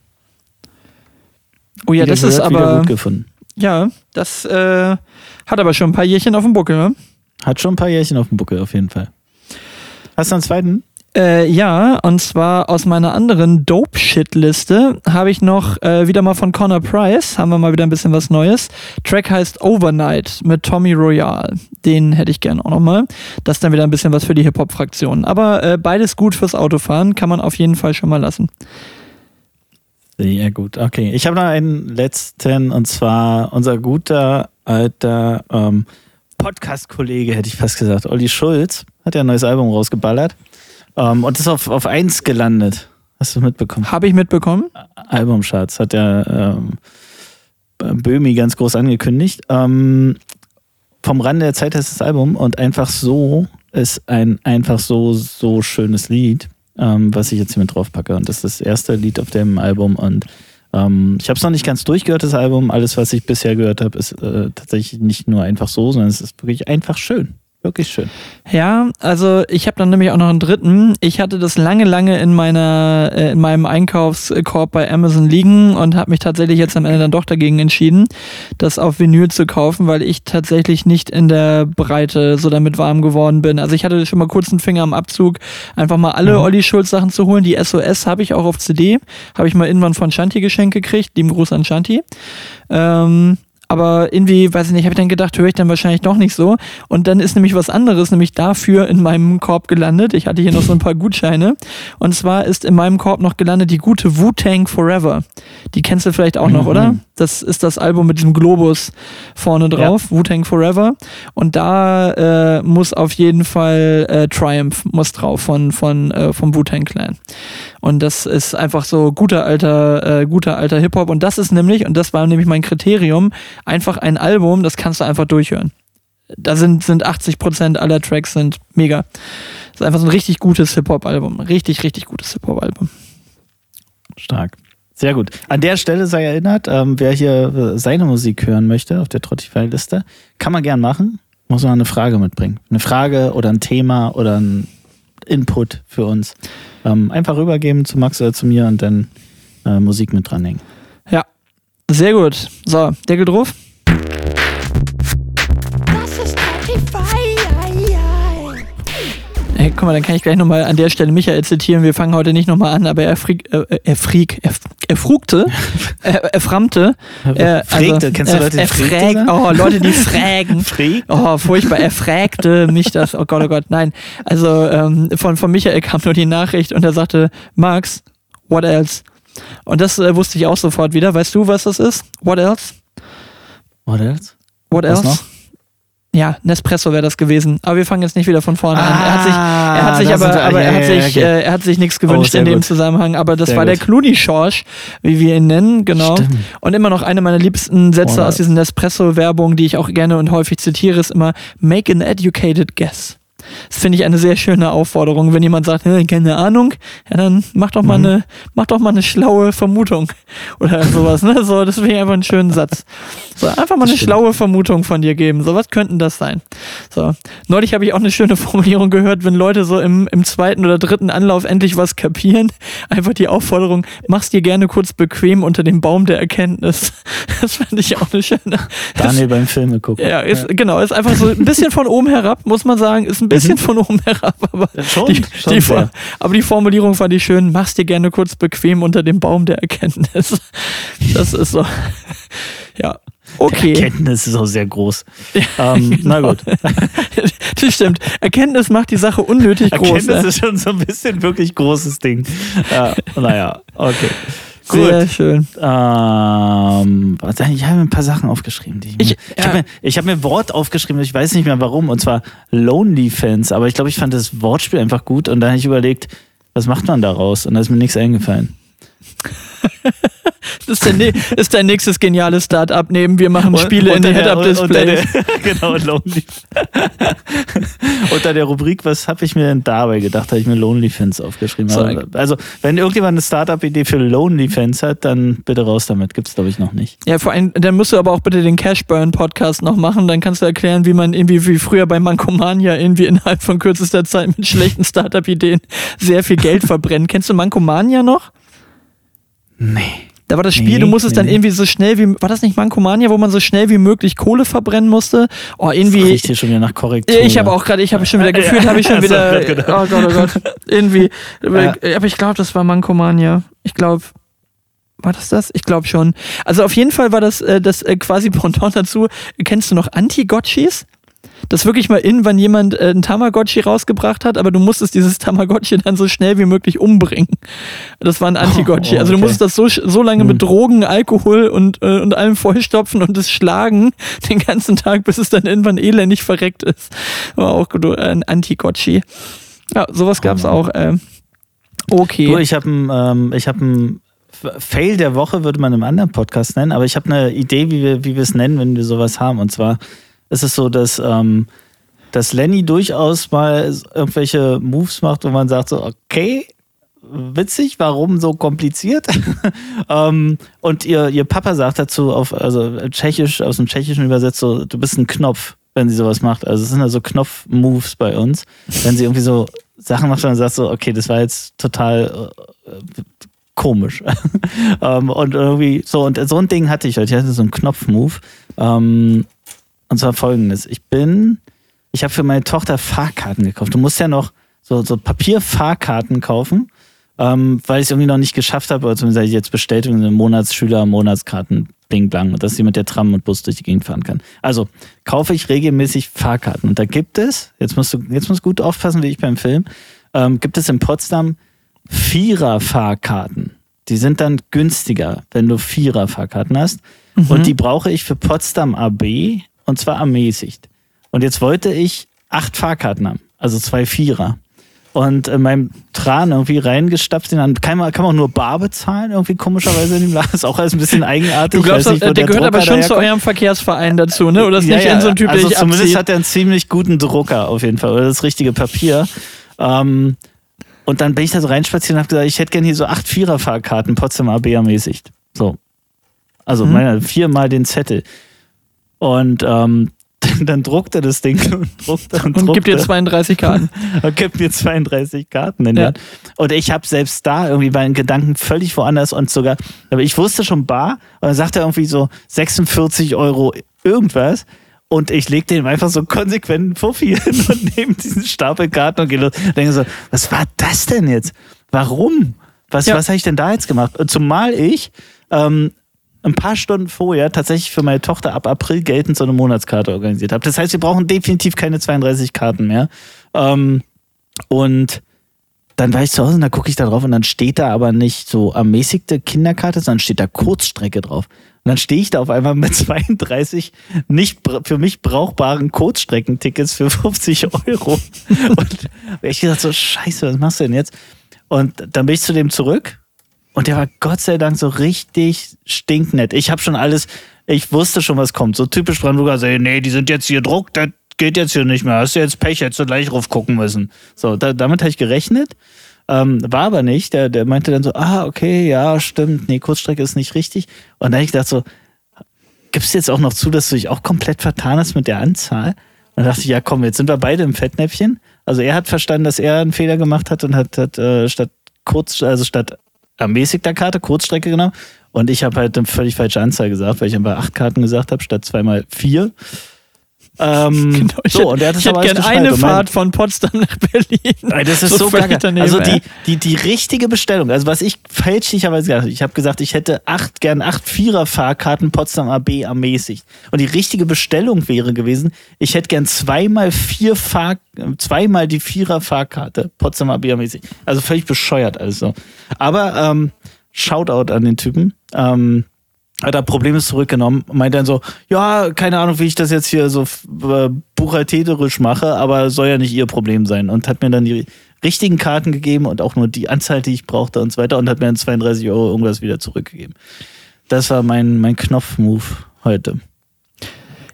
Oh ja, das ist aber. Gut gefunden. Ja, das äh, hat aber schon ein paar Jährchen auf dem Buckel, ne? Hat schon ein paar Jährchen auf dem Buckel, auf jeden Fall. Hast du einen zweiten? Äh, ja, und zwar aus meiner anderen Dope-Shit-Liste habe ich noch äh, wieder mal von Connor Price, haben wir mal wieder ein bisschen was Neues. Track heißt Overnight mit Tommy Royale. Den hätte ich gerne auch nochmal. Das ist dann wieder ein bisschen was für die Hip-Hop-Fraktion. Aber äh, beides gut fürs Autofahren, kann man auf jeden Fall schon mal lassen. Sehr gut, okay. Ich habe noch einen letzten und zwar unser guter alter ähm, Podcast-Kollege, hätte ich fast gesagt, Olli Schulz, hat ja ein neues Album rausgeballert. Um, ähm, und ist auf, auf 1 gelandet. Hast du mitbekommen? Habe ich mitbekommen. Albumcharts hat der ähm, Böhmi ganz groß angekündigt. Ähm, vom Rande der Zeit heißt das Album und einfach so ist ein einfach so, so schönes Lied, ähm, was ich jetzt hier mit drauf packe. Und das ist das erste Lied auf dem Album und ähm, ich habe es noch nicht ganz durchgehört, das Album. Alles, was ich bisher gehört habe, ist äh, tatsächlich nicht nur einfach so, sondern es ist wirklich einfach schön. Wirklich schön. Ja, also ich habe dann nämlich auch noch einen dritten. Ich hatte das lange, lange in meiner, äh, in meinem Einkaufskorb bei Amazon liegen und habe mich tatsächlich jetzt am Ende dann doch dagegen entschieden, das auf Vinyl zu kaufen, weil ich tatsächlich nicht in der Breite so damit warm geworden bin. Also ich hatte schon mal kurz einen Finger am Abzug, einfach mal alle mhm. Olli Schulz Sachen zu holen. Die SOS habe ich auch auf CD, habe ich mal irgendwann von Shanti geschenkt gekriegt. Lieben Gruß an Shanti. Ähm, aber irgendwie, weiß ich nicht, habe ich dann gedacht, höre ich dann wahrscheinlich doch nicht so. Und dann ist nämlich was anderes, nämlich dafür in meinem Korb gelandet. Ich hatte hier noch so ein paar Gutscheine. Und zwar ist in meinem Korb noch gelandet die gute Wu-Tang Forever. Die kennst du vielleicht auch noch, mhm. oder? Das ist das Album mit diesem Globus vorne drauf, ja. Wu-Tang Forever. Und da äh, muss auf jeden Fall äh, Triumph muss drauf von, von, äh, vom Wu-Tang Clan. Und das ist einfach so guter alter, äh, guter alter Hip-Hop. Und das ist nämlich, und das war nämlich mein Kriterium, einfach ein Album, das kannst du einfach durchhören. Da sind, sind 80% aller Tracks sind mega. Das ist einfach so ein richtig gutes Hip-Hop-Album. Richtig, richtig gutes Hip-Hop-Album. Stark. Sehr gut. An der Stelle sei erinnert, ähm, wer hier äh, seine Musik hören möchte auf der Trottify-Liste, kann man gern machen. Muss man eine Frage mitbringen. Eine Frage oder ein Thema oder ein Input für uns. Ähm, einfach rübergeben zu Max oder zu mir und dann äh, Musik mit dranhängen. Ja, sehr gut. So, Deckel drauf. Hey, guck mal, dann kann ich gleich nochmal an der Stelle Michael zitieren. Wir fangen heute nicht nochmal an, aber er friek, äh, er friek, er, er frugte, er, er frammte. Er, Fregte, also, kennst du Leute, die er fräg, Oh, Leute, die frägen. Fräg? Oh, furchtbar. Er fragte mich das. Oh Gott, oh Gott, nein. Also ähm, von, von Michael kam nur die Nachricht und er sagte, Max, what else? Und das äh, wusste ich auch sofort wieder. Weißt du, was das ist? What else? What else? What else? Ja, Nespresso wäre das gewesen. Aber wir fangen jetzt nicht wieder von vorne an. Er hat sich, Ah, er hat sich das aber, aber er hat ja, sich, okay. äh, er hat sich nichts gewünscht sehr in dem gut. Zusammenhang. Aber das Sehr war der gut. Clooney Schorsch, wie wir ihn nennen, genau. Stimmt. Und immer noch eine meiner liebsten Sätze Oh, aus diesen Nespresso-Werbungen, die ich auch gerne und häufig zitiere, ist immer Make an educated guess. Das finde ich eine sehr schöne Aufforderung. Wenn jemand sagt, "Hm, keine Ahnung, ja, dann mach doch mal Mhm. eine, mach doch mal eine schlaue Vermutung oder sowas. Ne? So, das finde ich einfach einen schönen Satz. So, einfach mal eine schlaue Vermutung von dir geben. So, was könnten das sein? So, neulich habe ich auch eine schöne Formulierung gehört, wenn Leute so im, im zweiten oder dritten Anlauf endlich was kapieren. Einfach die Aufforderung, mach's dir gerne kurz bequem unter dem Baum der Erkenntnis. Das fand ich auch eine schöne. Daniel beim Filme gucken. Ja, ist, genau, ist einfach so ein bisschen von oben herab, muss man sagen, ist ein bisschen von oben herab, aber Ja, schon, die, schon die, aber die Formulierung fand ich schön, mach's dir gerne kurz bequem unter dem Baum der Erkenntnis. Das ist so. Ja. Okay. Erkenntnis ist auch sehr groß. ähm, na gut. Das stimmt. Erkenntnis macht die Sache unnötig groß. Erkenntnis ne? ist schon so ein bisschen wirklich großes Ding. Ja, naja, okay. Sehr Gut. schön. Ähm, warte, ich habe mir ein paar Sachen aufgeschrieben. Die ich Ich- ich, habe mir, ich hab mir ein Wort aufgeschrieben, ich weiß nicht mehr warum, und zwar Lonely Fans. Aber ich glaube, ich fand das Wortspiel einfach gut und dann habe ich überlegt, was macht man daraus? Und da ist mir nichts eingefallen. Das ist, dein, ist dein nächstes geniales Start-up neben wir machen Und- Spiele in unter den der- der- Genau, Lonely. Unter der Rubrik, was habe ich mir denn dabei gedacht, habe ich mir Lonely Fans aufgeschrieben. So, Also, also, wenn irgendjemand eine Startup-Idee für Lonely Fans hat, dann bitte raus damit. Gibt es, glaube ich, noch nicht. Ja, vor allem, dann musst du aber auch bitte den Cashburn-Podcast noch machen. Dann kannst du erklären, wie man irgendwie wie früher bei Mankomania irgendwie innerhalb von kürzester Zeit mit schlechten Startup-Ideen sehr viel Geld verbrennt. Kennst du Mankomania noch? Nee. Da war das Spiel, Nee, du musstest nee, dann nee. irgendwie so schnell wie, war das nicht Mankomania, wo man so schnell wie möglich Kohle verbrennen musste? Oh, irgendwie. Riecht hier schon wieder nach Korrektur. Ich habe auch gerade, ich habe schon wieder gefühlt, habe ich schon wieder, genau. oh Gott, oh Gott, irgendwie, Ja. aber ich glaube, das war Mankomania. Ich glaube, war das das? Ich glaube schon. Also auf jeden Fall war das äh, das äh, quasi Pendant dazu. Kennst du noch Anti-Gotchis? Das wirklich mal in, wann jemand äh, ein Tamagotchi rausgebracht hat, aber du musstest dieses Tamagotchi dann so schnell wie möglich umbringen. Das war ein Anti-Gotchi. Oh, Also du okay. musstest das so, so lange Hm. mit Drogen, Alkohol und, äh, und allem vollstopfen und es schlagen den ganzen Tag, bis es dann irgendwann elendig verreckt ist. War auch gut, ein Anti-Gotchi. Ja, sowas gab's Oh. auch. Äh, okay. Du, ich habe ein, ähm, ich hab ein F- Fail der Woche, würde man im anderen Podcast nennen, aber ich habe eine Idee, wie wir, wie wir es nennen, wenn wir sowas haben. Und zwar ist es so, dass, ähm, dass Lenny durchaus mal irgendwelche Moves macht, wo man sagt so, okay, witzig, warum so kompliziert? ähm, und ihr, ihr Papa sagt dazu auf, also tschechisch, aus dem Tschechischen übersetzt so, du bist ein Knopf, wenn sie sowas macht. Also es sind ja so Knopf-Moves bei uns. Wenn sie irgendwie so Sachen macht, dann sagst du, okay, das war jetzt total äh, komisch. ähm, und irgendwie so, und so ein Ding hatte ich heute. Ich hatte so einen Knopf-Move. Ähm, und zwar folgendes. Ich bin, ich habe für meine Tochter Fahrkarten gekauft. Du musst ja noch so, so Papierfahrkarten kaufen, ähm, weil ich es irgendwie noch nicht geschafft habe, oder zumindest habe ich jetzt bestellt, eine Monatsschüler, Monatskarten, Bing Blang, und dass sie mit der Tram und Bus durch die Gegend fahren kann. Also kaufe ich regelmäßig Fahrkarten. Und da gibt es, jetzt musst du, jetzt musst du gut aufpassen, wie ich beim Film, ähm, gibt es in Potsdam Vierer-Fahrkarten. Die sind dann günstiger, wenn du Vierer-Fahrkarten hast. Und die brauche ich für Potsdam AB und zwar ermäßigt. Und jetzt wollte ich acht Fahrkarten haben, also zwei Vierer. Und in meinem Tran irgendwie reingestapft, den dann kann man, kann man auch nur bar bezahlen, irgendwie komischerweise in dem Laden. Ist auch alles ein bisschen eigenartig. du glaubst, nicht, äh, der gehört aber Drucker schon zu eurem Verkehrsverein dazu, ne? Oder ist nicht in so ein Typ, der also zumindest abzieht? hat er einen ziemlich guten Drucker auf jeden Fall, oder das richtige Papier. Ähm, und dann bin ich da so reinspaziert und habe gesagt, ich hätte gerne hier so acht Vierer-Fahrkarten Potsdam AB ermäßigt. So. Also Mhm. meine, viermal den Zettel. Und ähm, dann druckt er das Ding und druckt und, Und druckt gibt dir 32 Karten. und gibt mir 32 Karten in Ja. Und ich habe selbst da irgendwie meinen Gedanken völlig woanders und sogar, aber ich wusste schon bar und dann sagt er irgendwie so 46 Euro irgendwas. Und ich leg dem einfach so konsequent einen Fuffi hin und nehme diesen Stapel Karten und gehe los. Und denke so, was war das denn jetzt? Warum? Was, Ja. was habe ich denn da jetzt gemacht? Und zumal ich ähm, ein paar Stunden vorher tatsächlich für meine Tochter ab April geltend so eine Monatskarte organisiert habe. Das heißt, wir brauchen definitiv keine 32 Karten mehr. Ähm, und dann war ich zu Hause und da gucke ich da drauf und dann steht da aber nicht so ermäßigte Kinderkarte, sondern steht da Kurzstrecke drauf. Und dann stehe ich da auf einmal mit 32 nicht für mich brauchbaren Kurzstreckentickets für 50 Euro. und ich gesagt so, scheiße, was machst du denn jetzt? Und dann bin ich zu dem zurück und der war Gott sei Dank so richtig stinknett. Ich habe schon alles, ich wusste schon, was kommt. So typisch Brandenburger, so, nee, die sind jetzt hier Druck, das geht jetzt hier nicht mehr. Hast du jetzt Pech, hättest du gleich drauf gucken müssen. So, da, damit habe ich gerechnet. Ähm, war aber nicht. Der, der meinte dann so, ah, okay, ja, stimmt, nee, Kurzstrecke ist nicht richtig. Und dann habe ich gedacht so, gibst du jetzt auch noch zu, dass du dich auch komplett vertan hast mit der Anzahl? Und dann dachte ich, ja komm, jetzt sind wir beide im Fettnäpfchen. Also er hat verstanden, dass er einen Fehler gemacht hat und hat, hat äh, statt kurz, also statt ermäßigter Karte Kurzstrecke genommen. Und ich habe halt eine völlig falsche Anzahl gesagt, weil ich einfach acht Karten gesagt habe, statt zweimal vier. Ähm, genau, ich so, hätte, und er hat ich hätte gerne eine Fahrt von Potsdam nach Berlin. Das ist so, so geil. Also die, die, die richtige Bestellung, also was ich fälschlicherweise gesagt habe, ich habe gesagt, ich hätte acht, gern acht Vierer-Fahrkarten Potsdam AB ermäßigt. Und die richtige Bestellung wäre gewesen, ich hätte gern zweimal vier Fahr, zweimal die Vierer-Fahrkarte Potsdam AB ermäßigt. Also völlig bescheuert alles so. Aber ähm, Shoutout an den Typen. Ähm, hat er Probleme zurückgenommen, meint dann so, ja, keine Ahnung, wie ich das jetzt hier so äh, buchhalterisch mache, aber soll ja nicht ihr Problem sein. Und hat mir dann die richtigen Karten gegeben und auch nur die Anzahl, die ich brauchte und so weiter und hat mir dann 32 Euro irgendwas wieder zurückgegeben. Das war mein, mein Knopfmove heute.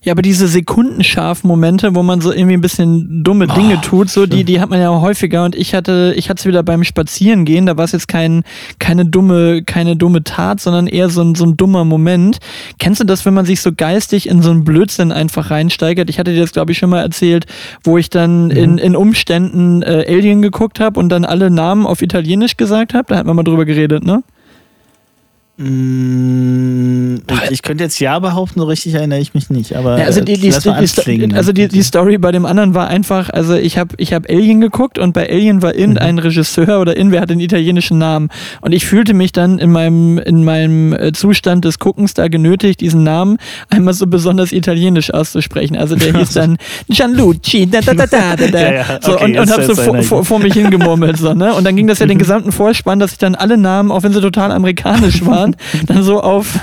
Ja, aber diese sekundenscharfen Momente, wo man so irgendwie ein bisschen dumme Dinge oh, tut, so die, die hat man ja häufiger. Und ich hatte, ich hatte es wieder beim Spazierengehen. Da war es jetzt kein, keine dumme, keine dumme Tat, sondern eher so ein, so ein dummer Moment. Kennst du das, wenn man sich so geistig in so einen Blödsinn einfach reinsteigert? Ich hatte dir das, glaube ich, schon mal erzählt, wo ich dann mhm. in, in Umständen äh, Alien geguckt habe und dann alle Namen auf Italienisch gesagt habe. Da hat man mal drüber geredet, ne? Mm, ich könnte jetzt ja behaupten, so richtig erinnere ich mich nicht, aber ja, also die, die, die, also die, die Story bei dem anderen war einfach, also ich habe ich hab Alien geguckt und bei Alien war irgendein mhm. Regisseur oder irgendwer hat den italienischen Namen und ich fühlte mich dann in meinem, in meinem äh, Zustand des Guckens da genötigt, diesen Namen einmal so besonders italienisch auszusprechen. Also der hieß dann Gianluci, da, da, da, da, da. Ja, ja. So, okay, und, und hab so vor, vor, vor, mich hingemurmelt. So, ne? Und dann ging das ja den gesamten Vorspann, dass ich dann alle Namen, auch wenn sie total amerikanisch waren, waren, dann so auf,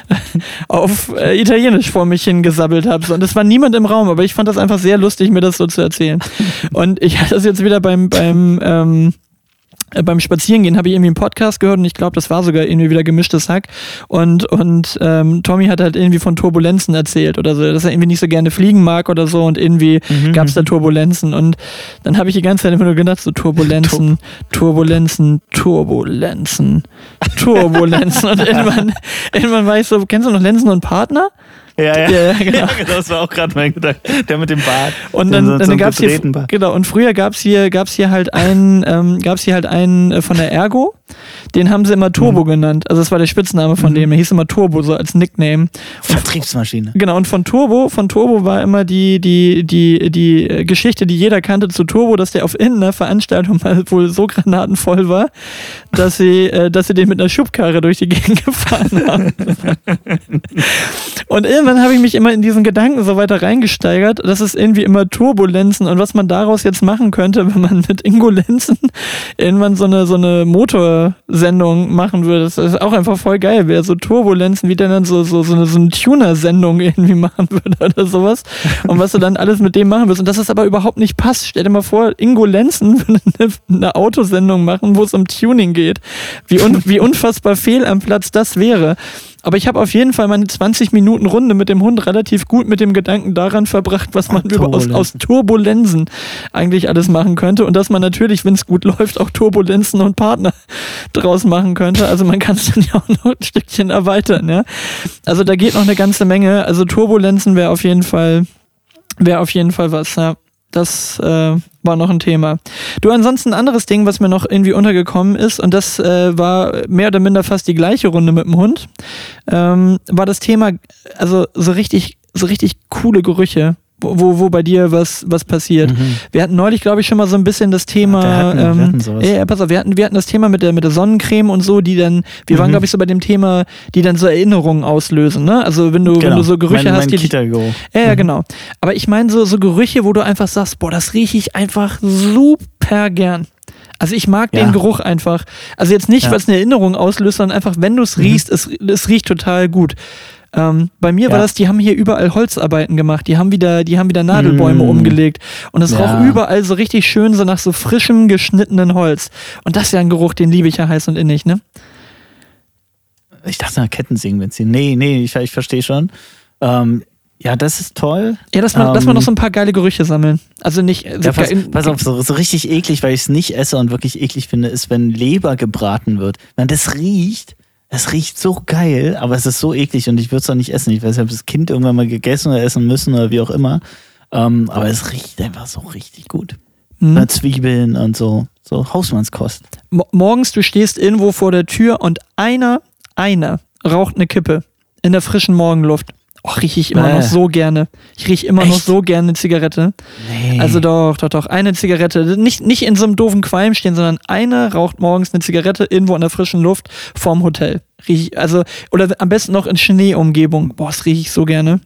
auf äh, Italienisch vor mich hingesabbelt habe. Und es war niemand im Raum, aber ich fand das einfach sehr lustig, mir das so zu erzählen. Und ich hatte das jetzt wieder beim, beim ähm, äh, beim Spazierengehen habe ich irgendwie einen Podcast gehört und ich glaube, das war sogar irgendwie wieder gemischtes Hack. Und, und ähm, Tommy hat halt irgendwie von Turbulenzen erzählt oder so, dass er irgendwie nicht so gerne fliegen mag oder so und irgendwie mhm. gab es da Turbulenzen. Und dann habe ich die ganze Zeit immer nur gedacht, so Turbulenzen, Turbulenzen, Turbulenzen, Turbulenzen. und irgendwann, irgendwann war ich so, kennst du noch Lenzen und Partner? Ja, ja. ja, genau. ja genau. Das war auch gerade mein Gedanke. Der mit dem Bart. Und dann, so, dann so gab es hier, genau, und früher gab es hier, gab's hier halt einen, ähm, gab's hier halt einen äh, von der Ergo, den haben sie immer Turbo mhm. genannt. Also das war der Spitzname von mhm. dem. Der hieß immer Turbo, so als Nickname. Vertriebsmaschine. Genau, und von Turbo, von Turbo war immer die, die, die, die Geschichte, die jeder kannte zu Turbo, dass der auf irgendeiner Veranstaltung mal wohl so granatenvoll war, dass sie, äh, dass sie den mit einer Schubkarre durch die Gegend gefahren haben. und irgendwann habe ich mich immer in diesen Gedanken so weiter reingesteigert, dass es irgendwie immer Turbulenzen und was man daraus jetzt machen könnte, wenn man mit Ingolenzen irgendwann so eine, so eine Motorsendung machen würde. Das ist auch einfach voll geil wäre, so Turbulenzen, wie der dann so, so, so eine, so eine Tuner-Sendung irgendwie machen würde oder sowas. Und was du dann alles mit dem machen wirst. Und dass es aber überhaupt nicht passt. Stell dir mal vor, Ingolenzen würde eine, eine Autosendung machen, wo es um Tuning geht. Wie, un, wie unfassbar fehl am Platz das wäre. Aber ich habe auf jeden Fall meine 20 Minuten Runde mit dem Hund relativ gut mit dem Gedanken daran verbracht, was man über, aus, aus Turbulenzen eigentlich alles machen könnte. Und dass man natürlich, wenn es gut läuft, auch Turbulenzen und Partner draus machen könnte. Also man kann es dann ja auch noch ein Stückchen erweitern. Ja? Also da geht noch eine ganze Menge. Also Turbulenzen wäre auf jeden Fall, wäre auf jeden Fall was. Ja. Das äh, war noch ein Thema. Du, ansonsten ein anderes Ding, was mir noch irgendwie untergekommen ist, und das äh, war mehr oder minder fast die gleiche Runde mit dem Hund, ähm, war das Thema, also so richtig, so richtig coole Gerüche wo, wo bei dir was, was passiert. Mhm. Wir hatten neulich, glaube ich, schon mal so ein bisschen das Thema. Wir hatten, ähm, wir hatten äh, pass auf, wir hatten, wir hatten das Thema mit der, mit der Sonnencreme und so, die dann, wir mhm. waren, glaube ich, so bei dem Thema, die dann so Erinnerungen auslösen, ne? Also wenn du, genau. wenn du so Gerüche mein, hast, mein die. Kita. Ja, ja, mhm. genau. Aber ich meine so, so Gerüche, wo du einfach sagst, boah, das rieche ich einfach super gern. Also ich mag Ja. den Geruch einfach. Also jetzt nicht, Ja. weil es eine Erinnerung auslöst, sondern einfach, wenn du es Mhm. riechst, es, es riecht total gut. Ähm, bei mir war Ja. das, die haben hier überall Holzarbeiten gemacht, die haben wieder, die haben wieder Nadelbäume Mm. umgelegt und es Ja. roch überall so richtig schön so nach so frischem geschnittenen Holz. Und das ist ja ein Geruch, den liebe ich ja heiß und innig, ne? Ich dachte, na, Kettensägenbenzin. Nee, nee, ich, ich verstehe schon. Ähm, ja, das ist toll. Ja, dass man, dass man Ähm, noch so ein paar geile Gerüche sammeln. Also nicht. So Ja, pass, pass auf, so, so richtig eklig, weil ich es nicht esse und wirklich eklig finde, ist, wenn Leber gebraten wird. Wenn das riecht, das riecht so geil, aber es ist so eklig und ich würde es auch nicht essen. Ich weiß nicht, ob das Kind irgendwann mal gegessen oder essen müssen oder wie auch immer. Ähm, aber es riecht einfach so richtig gut. Hm. Mit Zwiebeln und so. So Hausmannskost. Mo- morgens, du stehst irgendwo vor der Tür und einer, einer raucht eine Kippe in der frischen Morgenluft. Och, rieche ich immer Bäh. noch so gerne. Ich rieche immer noch Echt? so gerne eine Zigarette. Nee. Also doch, doch, doch. Eine Zigarette. Nicht, nicht in so einem doofen Qualm stehen, sondern einer raucht morgens eine Zigarette irgendwo in der frischen Luft vorm Hotel. Riech also, oder am besten noch in Schneeumgebung. Boah, das rieche ich so gerne.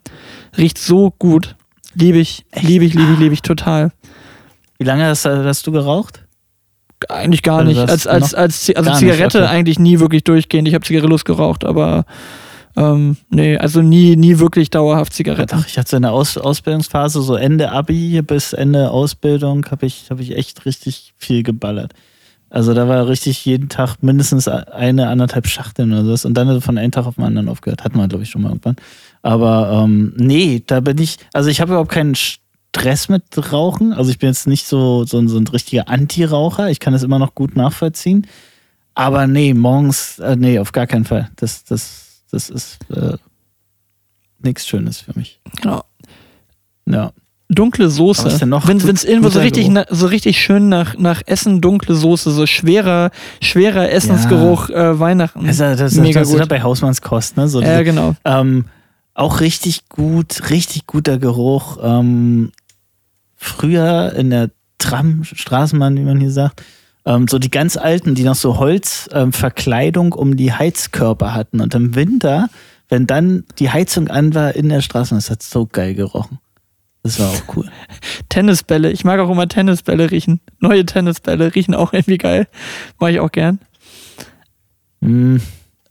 Riecht so gut. Liebe ich, liebe ich, liebe ich, liebe ich total. Wie lange hast, hast du geraucht? Eigentlich gar Also nicht. Als, als, noch? als, Zi- also Gar nicht, Zigarette okay. eigentlich nie wirklich durchgehend. Ich habe Zigarillos geraucht, aber ähm, nee, also nie, nie wirklich dauerhaft Zigaretten. Doch, ich hatte eine Aus Ausbildungsphase, so Ende Abi bis Ende Ausbildung, habe ich, hab ich echt richtig viel geballert. Also da war richtig jeden Tag mindestens eine, anderthalb Schachteln oder so. Und dann von einem Tag auf den anderen aufgehört. Hatten wir, glaube ich, schon mal irgendwann. Aber ähm, nee, da bin ich, also ich habe überhaupt keinen Stress mit Rauchen. Also ich bin jetzt nicht so, so, ein- so ein richtiger Anti-Raucher. Ich kann das immer noch gut nachvollziehen. Aber nee, morgens, äh, nee, auf gar keinen Fall. Das, das, das ist äh, nichts Schönes für mich. Genau. Ja. Dunkle Soße. Was ist denn noch Wenn es irgendwo so richtig, na, so richtig schön nach, nach Essen dunkle Soße, so schwerer, schwerer Essensgeruch äh, Weihnachten. Das, ist- das, das, Mega das ist gut. ja bei Hausmannskost, ne? So ja, diese, genau. ähm, auch richtig gut, richtig guter Geruch. Ähm, früher in der Tram, Straßenbahn, wie man hier sagt, ähm, so die ganz alten, die noch so Holzverkleidung ähm, um die Heizkörper hatten. Und im Winter, wenn dann die Heizung an war in der Straßenbahn, das hat so geil gerochen. Das war auch cool. Tennisbälle. Ich mag auch immer Tennisbälle riechen. Neue Tennisbälle riechen auch irgendwie geil. Mag ich auch gern. Mm,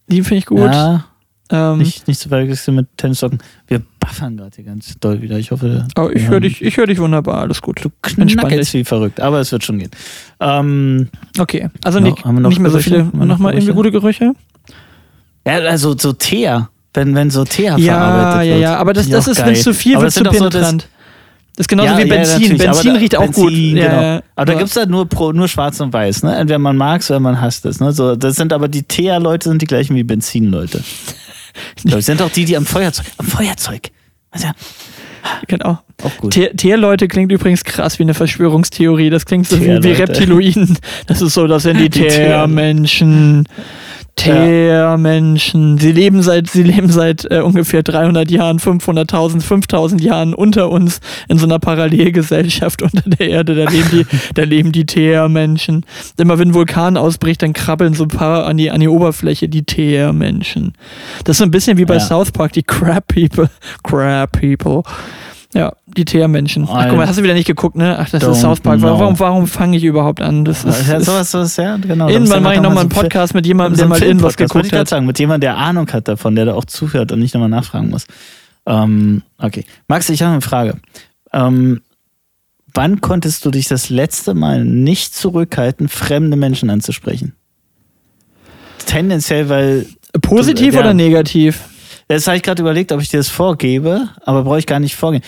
Die finde ich gut. Ja, ähm, nicht, nicht zu verwechseln mit Tennissocken. Wir buffern gerade hier ganz doll wieder. Ich hoffe, aber ich höre dich, ich hör dich wunderbar. Alles gut. Du knackelst wie verrückt, aber es wird schon gehen. Ähm, Okay. Also No, nicht, haben wir noch nicht mehr so viele. Nochmal irgendwie gute Gerüche? ja, also so Teer, wenn, wenn so Teer Ja, verarbeitet ja, wird. ja. Aber das, das ist, wenn es zu viel wird, zu auch so das- penetrant. Das ist genauso Ja, wie ja, Benzin. aber Benzin da- riecht auch gut. Benzin, Ja, genau. ja, Aber da ja. gibt es halt nur, pro, nur schwarz und weiß, ne? Entweder man mag es oder man hasst es. Ne? So, das sind aber die Teer-Leute sind die gleichen wie Benzin-Leute. Das sind auch die, die am Feuerzeug. Am Feuerzeug. Also ja, Genau. auch gut. Teer- Teerleute klingt übrigens krass wie eine Verschwörungstheorie. Das klingt so wie, wie. Reptiloiden. Das ist so, das sind die, Die Teer- Teermenschen. Teermenschen. Sie leben seit, sie leben seit äh, ungefähr 300 Jahren, 500.000, 5.000 Jahren unter uns in so einer Parallelgesellschaft unter der Erde. Da leben die, da leben die Teermenschen. Immer wenn ein Vulkan ausbricht, dann krabbeln so ein paar an die, an die Oberfläche die Teermenschen. Das ist so ein bisschen wie bei Ja. South Park, die Crab People. Crab People. Ja, die Teermenschen. Ach, guck mal, hast du wieder nicht geguckt, ne? Ach, das Don't ist South Park. know. Warum, warum fange ich überhaupt an? Das ist, ja, sowas, sowas, ja, genau. irgendwann mache ich nochmal einen Podcast mit jemandem, der mal irgendwas geguckt ich gerade hat. sagen, mit jemandem, der Ahnung hat davon, der da auch zuhört und nicht nochmal nachfragen muss. Ähm, okay. Max, ich habe eine Frage. Ähm, wann konntest du dich das letzte Mal nicht zurückhalten, fremde Menschen anzusprechen? Tendenziell, weil, Positiv Ja. oder negativ? das habe ich gerade überlegt, ob ich dir das vorgebe, aber brauche ich gar nicht vorgehen.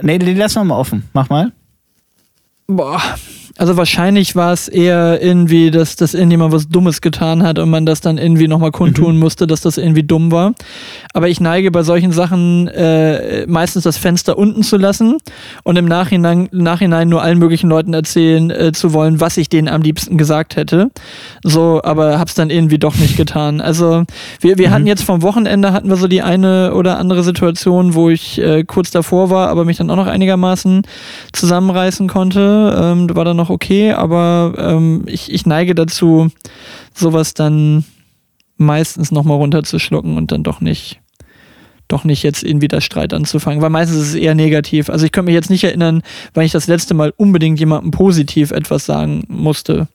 Nee, den lassen wir mal offen. Mach mal. Boah. Also wahrscheinlich war es eher irgendwie, dass, dass irgendjemand was Dummes getan hat und man das dann irgendwie nochmal kundtun musste, dass das irgendwie dumm war. Aber ich neige bei solchen Sachen äh, meistens das Fenster unten zu lassen und im Nachhinein, Nachhinein nur allen möglichen Leuten erzählen äh, zu wollen, was ich denen am liebsten gesagt hätte. So, aber hab's dann irgendwie doch nicht getan. Also wir, wir hatten jetzt vom Wochenende hatten wir so die eine oder andere Situation, wo ich äh, kurz davor war, aber mich dann auch noch einigermaßen zusammenreißen konnte. Ähm, war dann noch okay, aber ähm, ich, ich neige dazu, sowas dann meistens nochmal runterzuschlucken und dann doch nicht doch nicht jetzt irgendwie das Streit anzufangen, weil meistens ist es eher negativ. Also ich könnte mich jetzt nicht erinnern, weil ich das letzte Mal unbedingt jemandem positiv etwas sagen musste.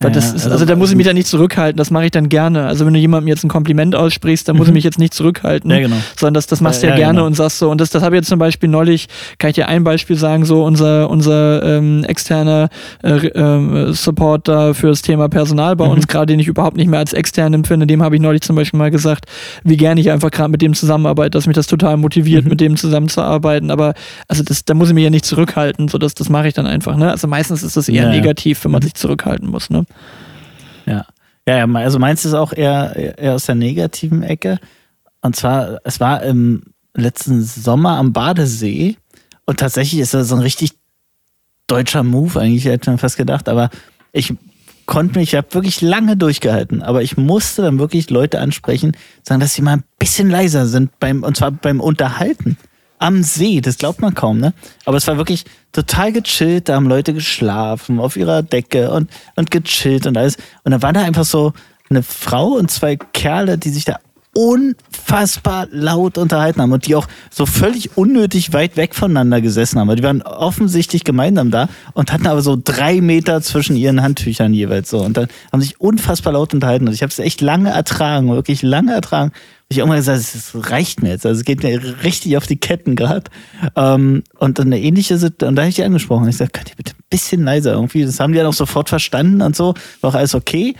Weil das ist, also, da muss ich mich dann nicht zurückhalten, das mache ich dann gerne. Also wenn du jemandem jetzt ein Kompliment aussprichst, dann muss ich mich jetzt nicht zurückhalten. Ja, genau. Sondern das, das machst du ja, Ja, gerne genau. und sagst so, und das, das habe ich jetzt zum Beispiel neulich, kann ich dir ein Beispiel sagen, so unser, unser ähm, externer äh, ähm, Support da für das Thema Personal bei uns, gerade den ich überhaupt nicht mehr als extern empfinde, dem habe ich neulich zum Beispiel mal gesagt, wie gerne ich einfach gerade mit dem zusammenarbeite, dass mich das total motiviert, mit dem zusammenzuarbeiten. Aber also das, da muss ich mich ja nicht zurückhalten, so das, das mache ich dann einfach. Ne? Also meistens ist das eher Ja, ja. negativ, wenn man sich zurückhalten muss. Ne? Ja. Ja, ja, also meins ist auch eher, eher aus der negativen Ecke. Und zwar, es war im letzten Sommer am Badesee und tatsächlich ist das so ein richtig deutscher Move, eigentlich hätte man fast gedacht, aber ich konnte mich, ich habe wirklich lange durchgehalten, aber ich musste dann wirklich Leute ansprechen, sagen, dass sie mal ein bisschen leiser sind beim, und zwar beim Unterhalten. Am See, das glaubt man kaum, ne? Aber es war wirklich total gechillt, da haben Leute geschlafen auf ihrer Decke und, und gechillt und alles. Und dann war da einfach so eine Frau und zwei Kerle, die sich da unfassbar laut unterhalten haben und die auch so völlig unnötig weit weg voneinander gesessen haben. Die waren offensichtlich gemeinsam da und hatten aber so drei Meter zwischen ihren Handtüchern jeweils so. Und dann haben sich unfassbar laut unterhalten. Und ich habe es echt lange ertragen, wirklich lange ertragen. Und ich irgendwann gesagt, es reicht mir jetzt. Also es geht mir richtig auf die Ketten gerade. Ähm, und dann eine ähnliche Situation, und da habe ich die angesprochen. Ich sage, könnt ihr bitte ein bisschen leiser irgendwie? Das haben die dann auch sofort verstanden und so. War auch alles okay.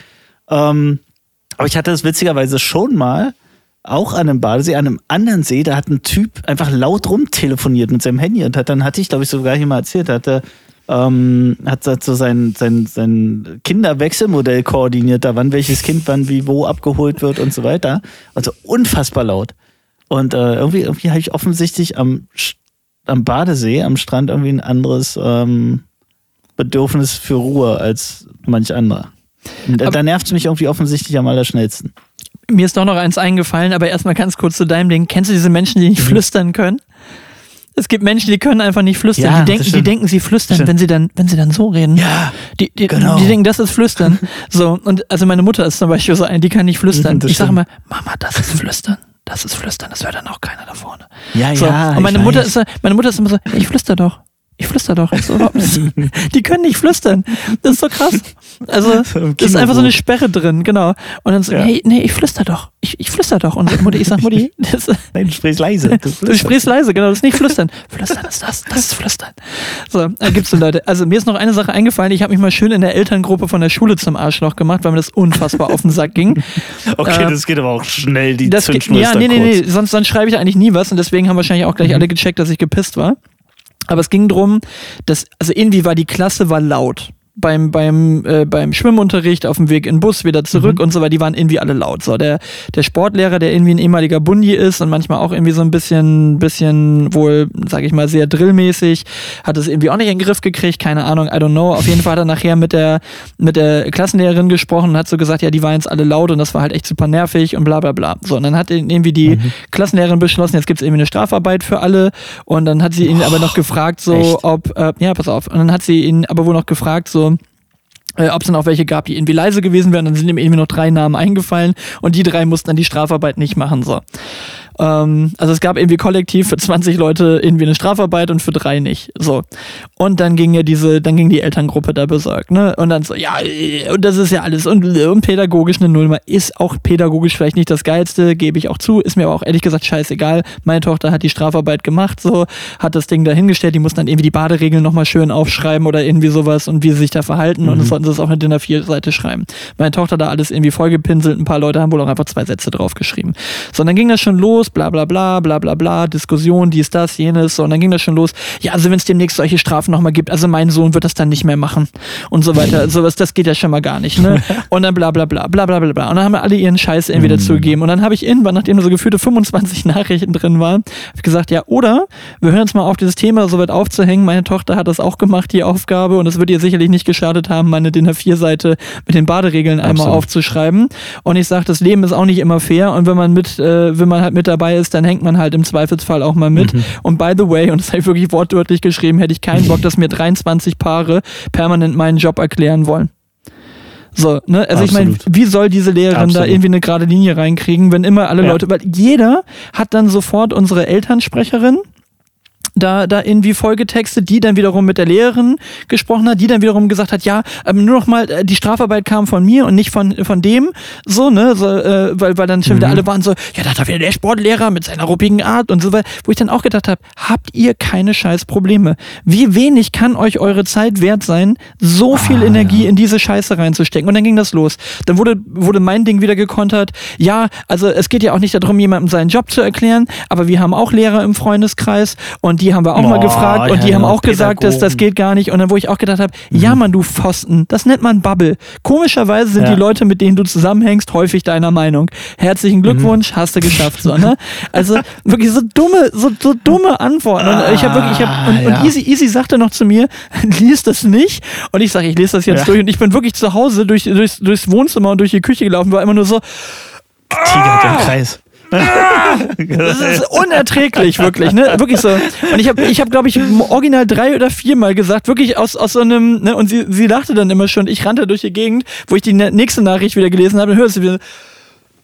Ähm, aber ich hatte das witzigerweise schon mal, auch an einem Badesee, an einem anderen See, da hat ein Typ einfach laut rumtelefoniert mit seinem Handy und hat dann hatte ich, glaube ich, sogar hier mal erzählt, hatte ähm, hat hat so sein, sein, sein Kinderwechselmodell koordiniert, da wann welches Kind wann wie wo abgeholt wird und so weiter. Also unfassbar laut. Und äh, irgendwie, irgendwie habe ich offensichtlich am, am Badesee, am Strand irgendwie ein anderes ähm, Bedürfnis für Ruhe als manch anderer. Und Da, da nervt es mich irgendwie offensichtlich am allerschnellsten. Mir ist doch noch eins eingefallen, aber erstmal ganz kurz zu deinem Ding. Kennst du diese Menschen, die nicht flüstern können? Es gibt Menschen, die können einfach nicht flüstern. Mhm. Ja, die, denken, die denken, sie flüstern, wenn sie dann, wenn sie dann so reden. Ja, Die, die, genau. die denken, das ist Flüstern. so, und also meine Mutter ist zum Beispiel so eine, die kann nicht flüstern. Mhm, das ich sage immer, Mama, das ist Flüstern. Das ist Flüstern, das hört dann auch keiner da vorne. Ja, So, ja. und meine Mutter, ist, meine Mutter ist immer so, ich flüster doch. Ich flüster doch. Die können nicht flüstern. Das ist so krass. Also, das ist einfach so eine. Sperre drin, genau. Und dann so, Ja. hey, nee, ich flüster doch. Ich, ich flüster doch. Und Mutti, ich sag, Mutti, das, Nein, du sprichst leise. du sprichst leise, genau, das ist nicht flüstern. Flüstern ist das, das ist flüstern. So, da gibt's so Leute. Also mir ist noch eine Sache eingefallen, ich habe mich mal schön in der Elterngruppe von der Schule zum Arschloch gemacht, weil mir das unfassbar auf den Sack ging. Okay, Äh, das geht aber auch schnell, die Das geht, ja, nee, nee, nee, sonst, sonst schreibe ich eigentlich nie was und deswegen haben wahrscheinlich auch gleich alle gecheckt, dass ich gepisst war. Aber es ging drum, dass, also irgendwie war die Klasse war laut. Beim, beim, äh, beim Schwimmunterricht auf dem Weg in den Bus wieder zurück und so weiter, die waren irgendwie alle laut. So, der, der Sportlehrer, der irgendwie ein ehemaliger Bundi ist und manchmal auch irgendwie so ein bisschen, bisschen wohl, sag ich mal, sehr drillmäßig, hat es irgendwie auch nicht in den Griff gekriegt, keine Ahnung, I don't know. Auf jeden Fall hat er nachher mit der, mit der Klassenlehrerin gesprochen und hat so gesagt, ja, die waren jetzt alle laut und das war halt echt super nervig und bla bla bla. So, und dann hat irgendwie die Klassenlehrerin beschlossen, jetzt gibt's irgendwie eine Strafarbeit für alle und dann hat sie ihn aber noch gefragt, so, echt? ob, äh, ja, pass auf, und dann hat sie ihn aber wohl noch gefragt, so, äh, ob es dann auch welche gab, die irgendwie leise gewesen wären. Dann sind ihm irgendwie noch drei Namen eingefallen und die drei mussten dann die Strafarbeit nicht machen. So. Ähm, also es gab irgendwie kollektiv für 20 Leute irgendwie eine Strafarbeit und für drei nicht. So. Und dann ging ja diese, dann ging die Elterngruppe da besorgt, ne? Und dann so, ja, äh, und das ist ja alles und, und pädagogisch eine Nullnummer. Ist auch pädagogisch vielleicht nicht das Geilste, gebe ich auch zu. Ist mir aber auch ehrlich gesagt scheißegal. Meine Tochter hat die Strafarbeit gemacht, so, hat das Ding dahingestellt, die mussten dann irgendwie die Baderegeln nochmal schön aufschreiben oder irgendwie sowas und wie sie sich da verhalten und das sollten sie es auf eine DIN A4-Seite schreiben. Meine Tochter da alles irgendwie vollgepinselt, ein paar Leute haben wohl auch einfach zwei Sätze draufgeschrieben. So, und dann ging das schon los, bla bla bla, bla bla bla, Diskussion, dies, das, jenes, so, und dann ging das schon los. Ja, also wenn es demnächst solche Strafen nochmal gibt, also mein Sohn wird das dann nicht mehr machen und so weiter. Sowas, das geht ja schon mal gar nicht, ne? Und dann bla bla bla, bla bla bla bla. Und dann haben wir alle ihren Scheiß irgendwie dazu gegeben. Und dann habe ich irgendwann, nachdem so gefühlte 25 Nachrichten drin waren, gesagt, ja, oder wir hören uns mal auf, dieses Thema so weit aufzuhängen. Meine Tochter hat das auch gemacht, die Aufgabe, und es wird ihr sicherlich nicht geschadet haben, meine DIN A4-Seite mit den Baderegeln einmal Absolut. aufzuschreiben. Und ich sage, das Leben ist auch nicht immer fair. Und wenn man mit, äh, wenn man halt mit dabei ist, dann hängt man halt im Zweifelsfall auch mal mit. Und by the way, und das habe ich wirklich wortwörtlich geschrieben, hätte ich keinen Bock, dass mir 23 Paare permanent meinen Job erklären wollen. So, ne? Also ich meine, Absolut. wie soll diese Lehrerin da Absolut. irgendwie eine gerade Linie reinkriegen, wenn immer alle Ja. Leute, weil jeder hat dann sofort unsere Elternsprecherin da, da irgendwie vollgetextet, die dann wiederum mit der Lehrerin gesprochen hat, die dann wiederum gesagt hat, ja, ähm, nur noch mal, äh, die Strafarbeit kam von mir und nicht von, von dem, so, ne, so, äh, weil, weil dann schon wieder alle waren so, ja, da hat er wieder der Sportlehrer mit seiner ruppigen Art und so weiter, wo ich dann auch gedacht habe, habt ihr keine scheiß Probleme? Wie wenig kann euch eure Zeit wert sein, so viel Energie in diese Scheiße reinzustecken? Und dann ging das los. Dann wurde, wurde mein Ding wieder gekontert, ja, also es geht ja auch nicht darum, jemandem seinen Job zu erklären, aber wir haben auch Lehrer im Freundeskreis und die haben wir auch mal Boah, gefragt und ja, die haben ja, auch gesagt, dass das geht gar nicht. Und dann, wo ich auch gedacht habe, ja, Mann, du Pfosten, das nennt man Bubble. Komischerweise sind Ja. die Leute, mit denen du zusammenhängst, häufig deiner Meinung. Herzlichen Glückwunsch, hast du geschafft, so, ne? Also wirklich so dumme, so, so dumme Antworten. Und ich habe wirklich, ich hab, und, Ah, ja. und Easy, Easy sagte noch zu mir, lies das nicht. Und ich sage, ich lese das jetzt durch. Und ich bin wirklich zu Hause durch, durchs, durchs Wohnzimmer und durch die Küche gelaufen, war immer nur so, Tiger im Kreis. Das ist unerträglich, wirklich, ne? Wirklich so. Und ich habe, ich hab, glaube ich, original drei oder viermal gesagt, wirklich aus, aus so einem, ne? Und sie, sie lachte dann immer schon. Ich rannte durch die Gegend, wo ich die ne- nächste Nachricht wieder gelesen habe, und hörst du wieder.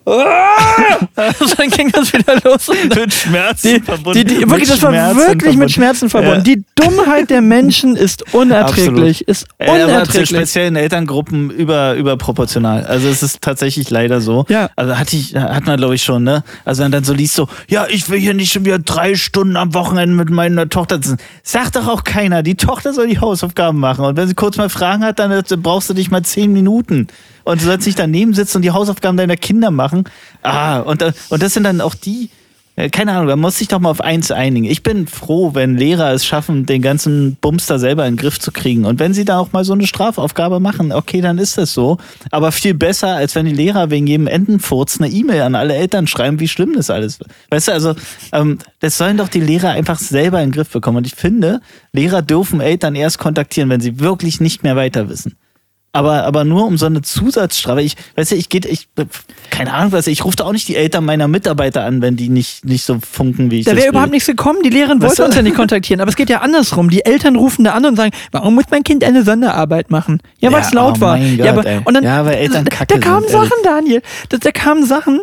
Ah! Und dann ging das wieder los. Mit Schmerzen die, verbunden. die, die, wirklich, Mit das war Schmerzen wirklich mit verbunden. Schmerzen verbunden. Ja. Die Dummheit der Menschen ist unerträglich. Ist aber zu unerträglich. speziellen Elterngruppen über, überproportional. Also es ist tatsächlich leider so. Ja. Also hatte ich, hat man glaube ich schon, ne? Also wenn dann so liest so, ja, ich will hier nicht schon wieder drei Stunden am Wochenende mit meiner Tochter sitzen. Sagt doch auch keiner, die Tochter soll die Hausaufgaben machen. Und wenn sie kurz mal Fragen hat, dann äh, brauchst du dich mal zehn Minuten. Und du sollst nicht daneben sitzen und die Hausaufgaben deiner Kinder machen. Ah, und, da- und das sind dann auch die, äh, keine Ahnung, da muss sich doch mal auf eins einigen. Ich bin froh, wenn Lehrer es schaffen, den ganzen Bums da selber in den Griff zu kriegen. Und wenn sie da auch mal so eine Strafaufgabe machen, okay, dann ist das so. Aber viel besser, als wenn die Lehrer wegen jedem Entenfurz eine E-Mail an alle Eltern schreiben, wie schlimm das alles wird. Weißt du, also, ähm, das sollen doch die Lehrer einfach selber in den Griff bekommen. Und ich finde, Lehrer dürfen Eltern erst kontaktieren, wenn sie wirklich nicht mehr weiter wissen. Aber, aber nur um so eine Zusatzstrafe. Ich, weißt du, ich geht, ich, keine Ahnung, was, ich rufe da auch nicht die Eltern meiner Mitarbeiter an, wenn die nicht, nicht so funken, wie ich Da wäre überhaupt nichts gekommen. Die Lehrerin wollte uns ja nicht kontaktieren. Aber es geht ja andersrum. Die Eltern rufen da an und sagen, warum muss mein Kind eine Sonderarbeit machen? Ja, weil Ja, es laut oh war. mein ja, Gott, aber, ey. und dann, Ja, weil Eltern da, kacke da kamen sind. Sachen, Daniel. Da, da kamen Sachen.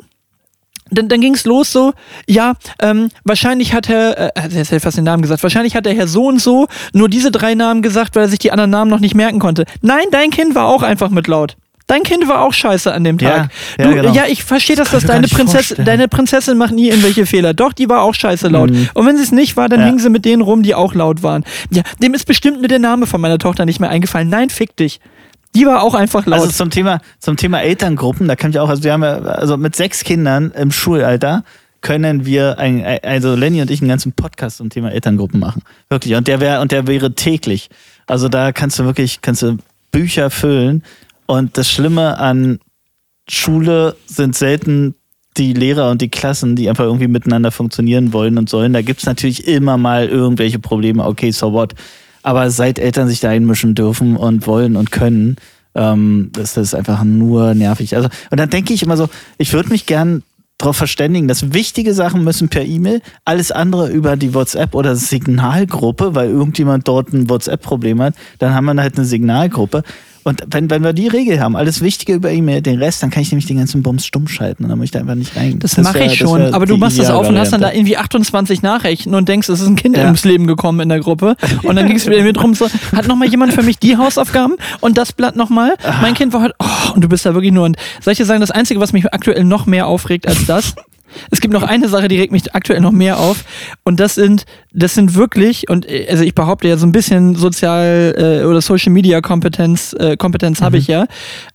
Dann, dann ging es los so, ja, ähm, wahrscheinlich hat Herr, äh, jetzt hätte ich fast den Namen gesagt, wahrscheinlich hat der Herr so und so nur diese drei Namen gesagt, weil er sich die anderen Namen noch nicht merken konnte. Nein, dein Kind war auch einfach mit laut. Dein Kind war auch scheiße an dem Tag. ja, du, genau. ja ich verstehe, dass das gar deine Prinzessin, deine Prinzessin macht nie irgendwelche Fehler. Doch, die war auch scheiße laut. Und wenn sie es nicht war, dann Mhm. Ja. hingen sie mit denen rum, die auch laut waren. Ja, dem ist bestimmt nur der Name von meiner Tochter nicht mehr eingefallen. Nein, fick dich. Die war auch einfach laut. Also zum Thema, zum Thema Elterngruppen, da kann ich auch, also wir haben ja, also mit sechs Kindern im Schulalter können wir, ein, also Lenny und ich einen ganzen Podcast zum Thema Elterngruppen machen. Wirklich. Und der wäre, und der wäre täglich. Also da kannst du wirklich, kannst du Bücher füllen. Und das Schlimme an Schule sind selten die Lehrer und die Klassen, die einfach irgendwie miteinander funktionieren wollen und sollen. Da gibt es natürlich immer mal irgendwelche Probleme. Okay, so what? Aber seit Eltern sich da einmischen dürfen und wollen und können, ähm, das einfach nur nervig. Also, und dann denke ich immer so, ich würde mich gern darauf verständigen, dass wichtige Sachen müssen per E-Mail, alles andere über die WhatsApp oder Signalgruppe, weil irgendjemand dort ein WhatsApp-Problem hat, dann haben wir halt eine Signalgruppe. Und wenn, wenn wir die Regel haben, alles Wichtige über E-Mail, den Rest, dann kann ich nämlich den ganzen Bums stumm schalten und dann muss ich da einfach nicht rein. Das, mache wär- ich schon, aber du machst das auf und hast dann da irgendwie 28 Nachrichten und denkst, es ist ein Kind Ja. ins Leben gekommen in der Gruppe. Und dann ging es wieder drum, so, hat nochmal jemand für mich die Hausaufgaben und das Blatt nochmal? Mein Kind war heute, oh, und du bist da wirklich nur, und soll ich dir sagen, das Einzige, was mich aktuell noch mehr aufregt als das, es gibt noch eine Sache, die regt mich aktuell noch mehr auf. Und das sind, das sind wirklich, und äh, also ich behaupte ja so ein bisschen Sozial- äh, oder Social Media Kompetenz, äh, Kompetenz habe ich ja.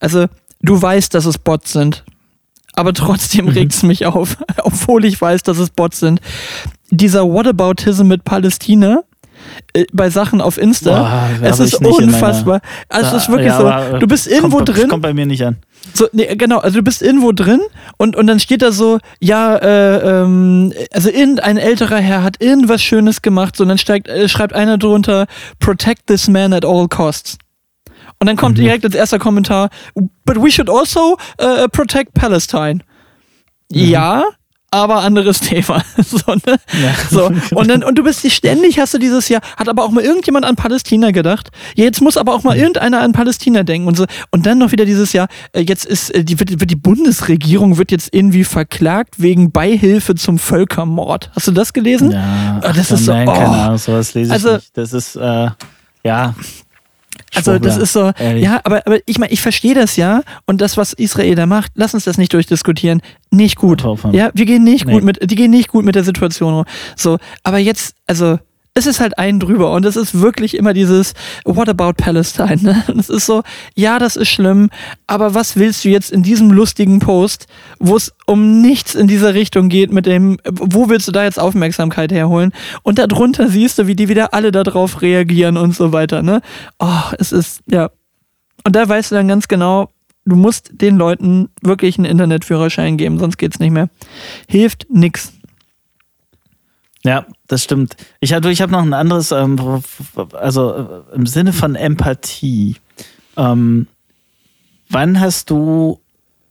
Also du weißt, dass es Bots sind. Aber trotzdem regt's mich auf, obwohl ich weiß, dass es Bots sind. Dieser Whataboutism mit Palästina bei Sachen auf Insta, Boah, es ist unfassbar. Also es ist wirklich ja, so, du bist irgendwo kommt, drin. Kommt bei mir nicht an. So, nee, genau, also du bist irgendwo drin und, und dann steht da so, ja, äh, ähm, also irgendein älterer Herr hat irgendwas Schönes gemacht, so und dann steigt, äh, schreibt einer drunter, protect this man at all costs. Und dann Mhm. kommt direkt als erster Kommentar, but we should also äh, protect Palestine. Mhm. Ja, aber anderes Thema. so, ne? ja. so. Und, dann, und du bist ständig, hast du dieses Jahr, hat aber auch mal irgendjemand an Palästina gedacht. Jetzt muss aber auch mal irgendeiner an Palästina denken und so. Und dann noch wieder dieses Jahr, äh, jetzt ist, äh, die, wird, wird die Bundesregierung wird jetzt irgendwie verklagt wegen Beihilfe zum Völkermord. Hast du das gelesen? Ja, ah, das ist so, nein, oh. keine Ahnung, sowas lese ich also, nicht. Das ist, äh, ja, also das ist so, Ehrlich. ja, aber, aber ich meine, ich verstehe das ja und das, was Israel da macht, lass uns das nicht durchdiskutieren, nicht gut. Ja, wir gehen nicht nee. gut mit, die gehen nicht gut mit der Situation. So, aber jetzt, also es ist halt ein drüber und es ist wirklich immer dieses What about Palestine? Ne? Und es ist so, ja, das ist schlimm, aber was willst du jetzt in diesem lustigen Post, wo es um nichts in dieser Richtung geht, mit dem, wo willst du da jetzt Aufmerksamkeit herholen? Und darunter siehst du, wie die wieder alle darauf reagieren und so weiter. Ne? Oh, es ist, ja. Und da weißt du dann ganz genau, du musst den Leuten wirklich einen Internetführerschein geben, sonst geht's nicht mehr. Hilft nix. Ja, das stimmt. Ich habe ich hab noch ein anderes, ähm, also äh, im Sinne von Empathie. Ähm, wann hast du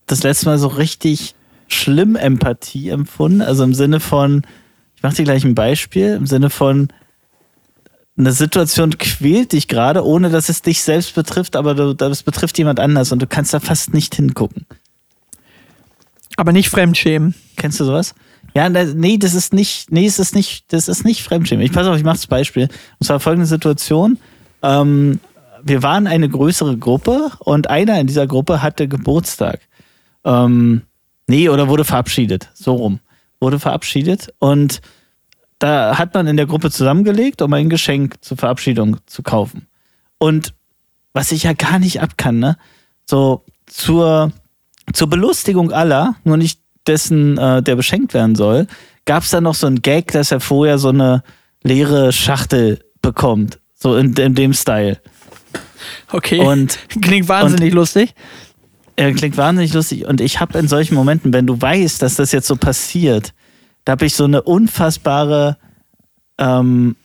das letzte Mal so richtig schlimm Empathie empfunden? Also im Sinne von, ich mache dir gleich ein Beispiel, im Sinne von, eine Situation quält dich gerade, ohne dass es dich selbst betrifft, aber du, das betrifft jemand anders und du kannst da fast nicht hingucken. Aber nicht Fremdschämen. Kennst du sowas? Ja, nee, das ist nicht, nee, es ist nicht, das ist nicht Fremdschämen. Ich pass auf, ich mache das Beispiel. Und zwar folgende Situation. Ähm, wir waren eine größere Gruppe und einer in dieser Gruppe hatte Geburtstag. Ähm, nee, oder wurde verabschiedet. So rum. Wurde verabschiedet und da hat man in der Gruppe zusammengelegt, um ein Geschenk zur Verabschiedung zu kaufen. Und was ich ja gar nicht abkann, ne? So zur, zur Belustigung aller, nur nicht dessen, äh, der beschenkt werden soll, gab es da noch so ein Gag, dass er vorher so eine leere Schachtel bekommt. So in, in dem Style. Okay. Und, klingt wahnsinnig und, lustig. Ja, klingt wahnsinnig lustig. Und ich habe in solchen Momenten, wenn du weißt, dass das jetzt so passiert, da habe ich so eine unfassbare ähm,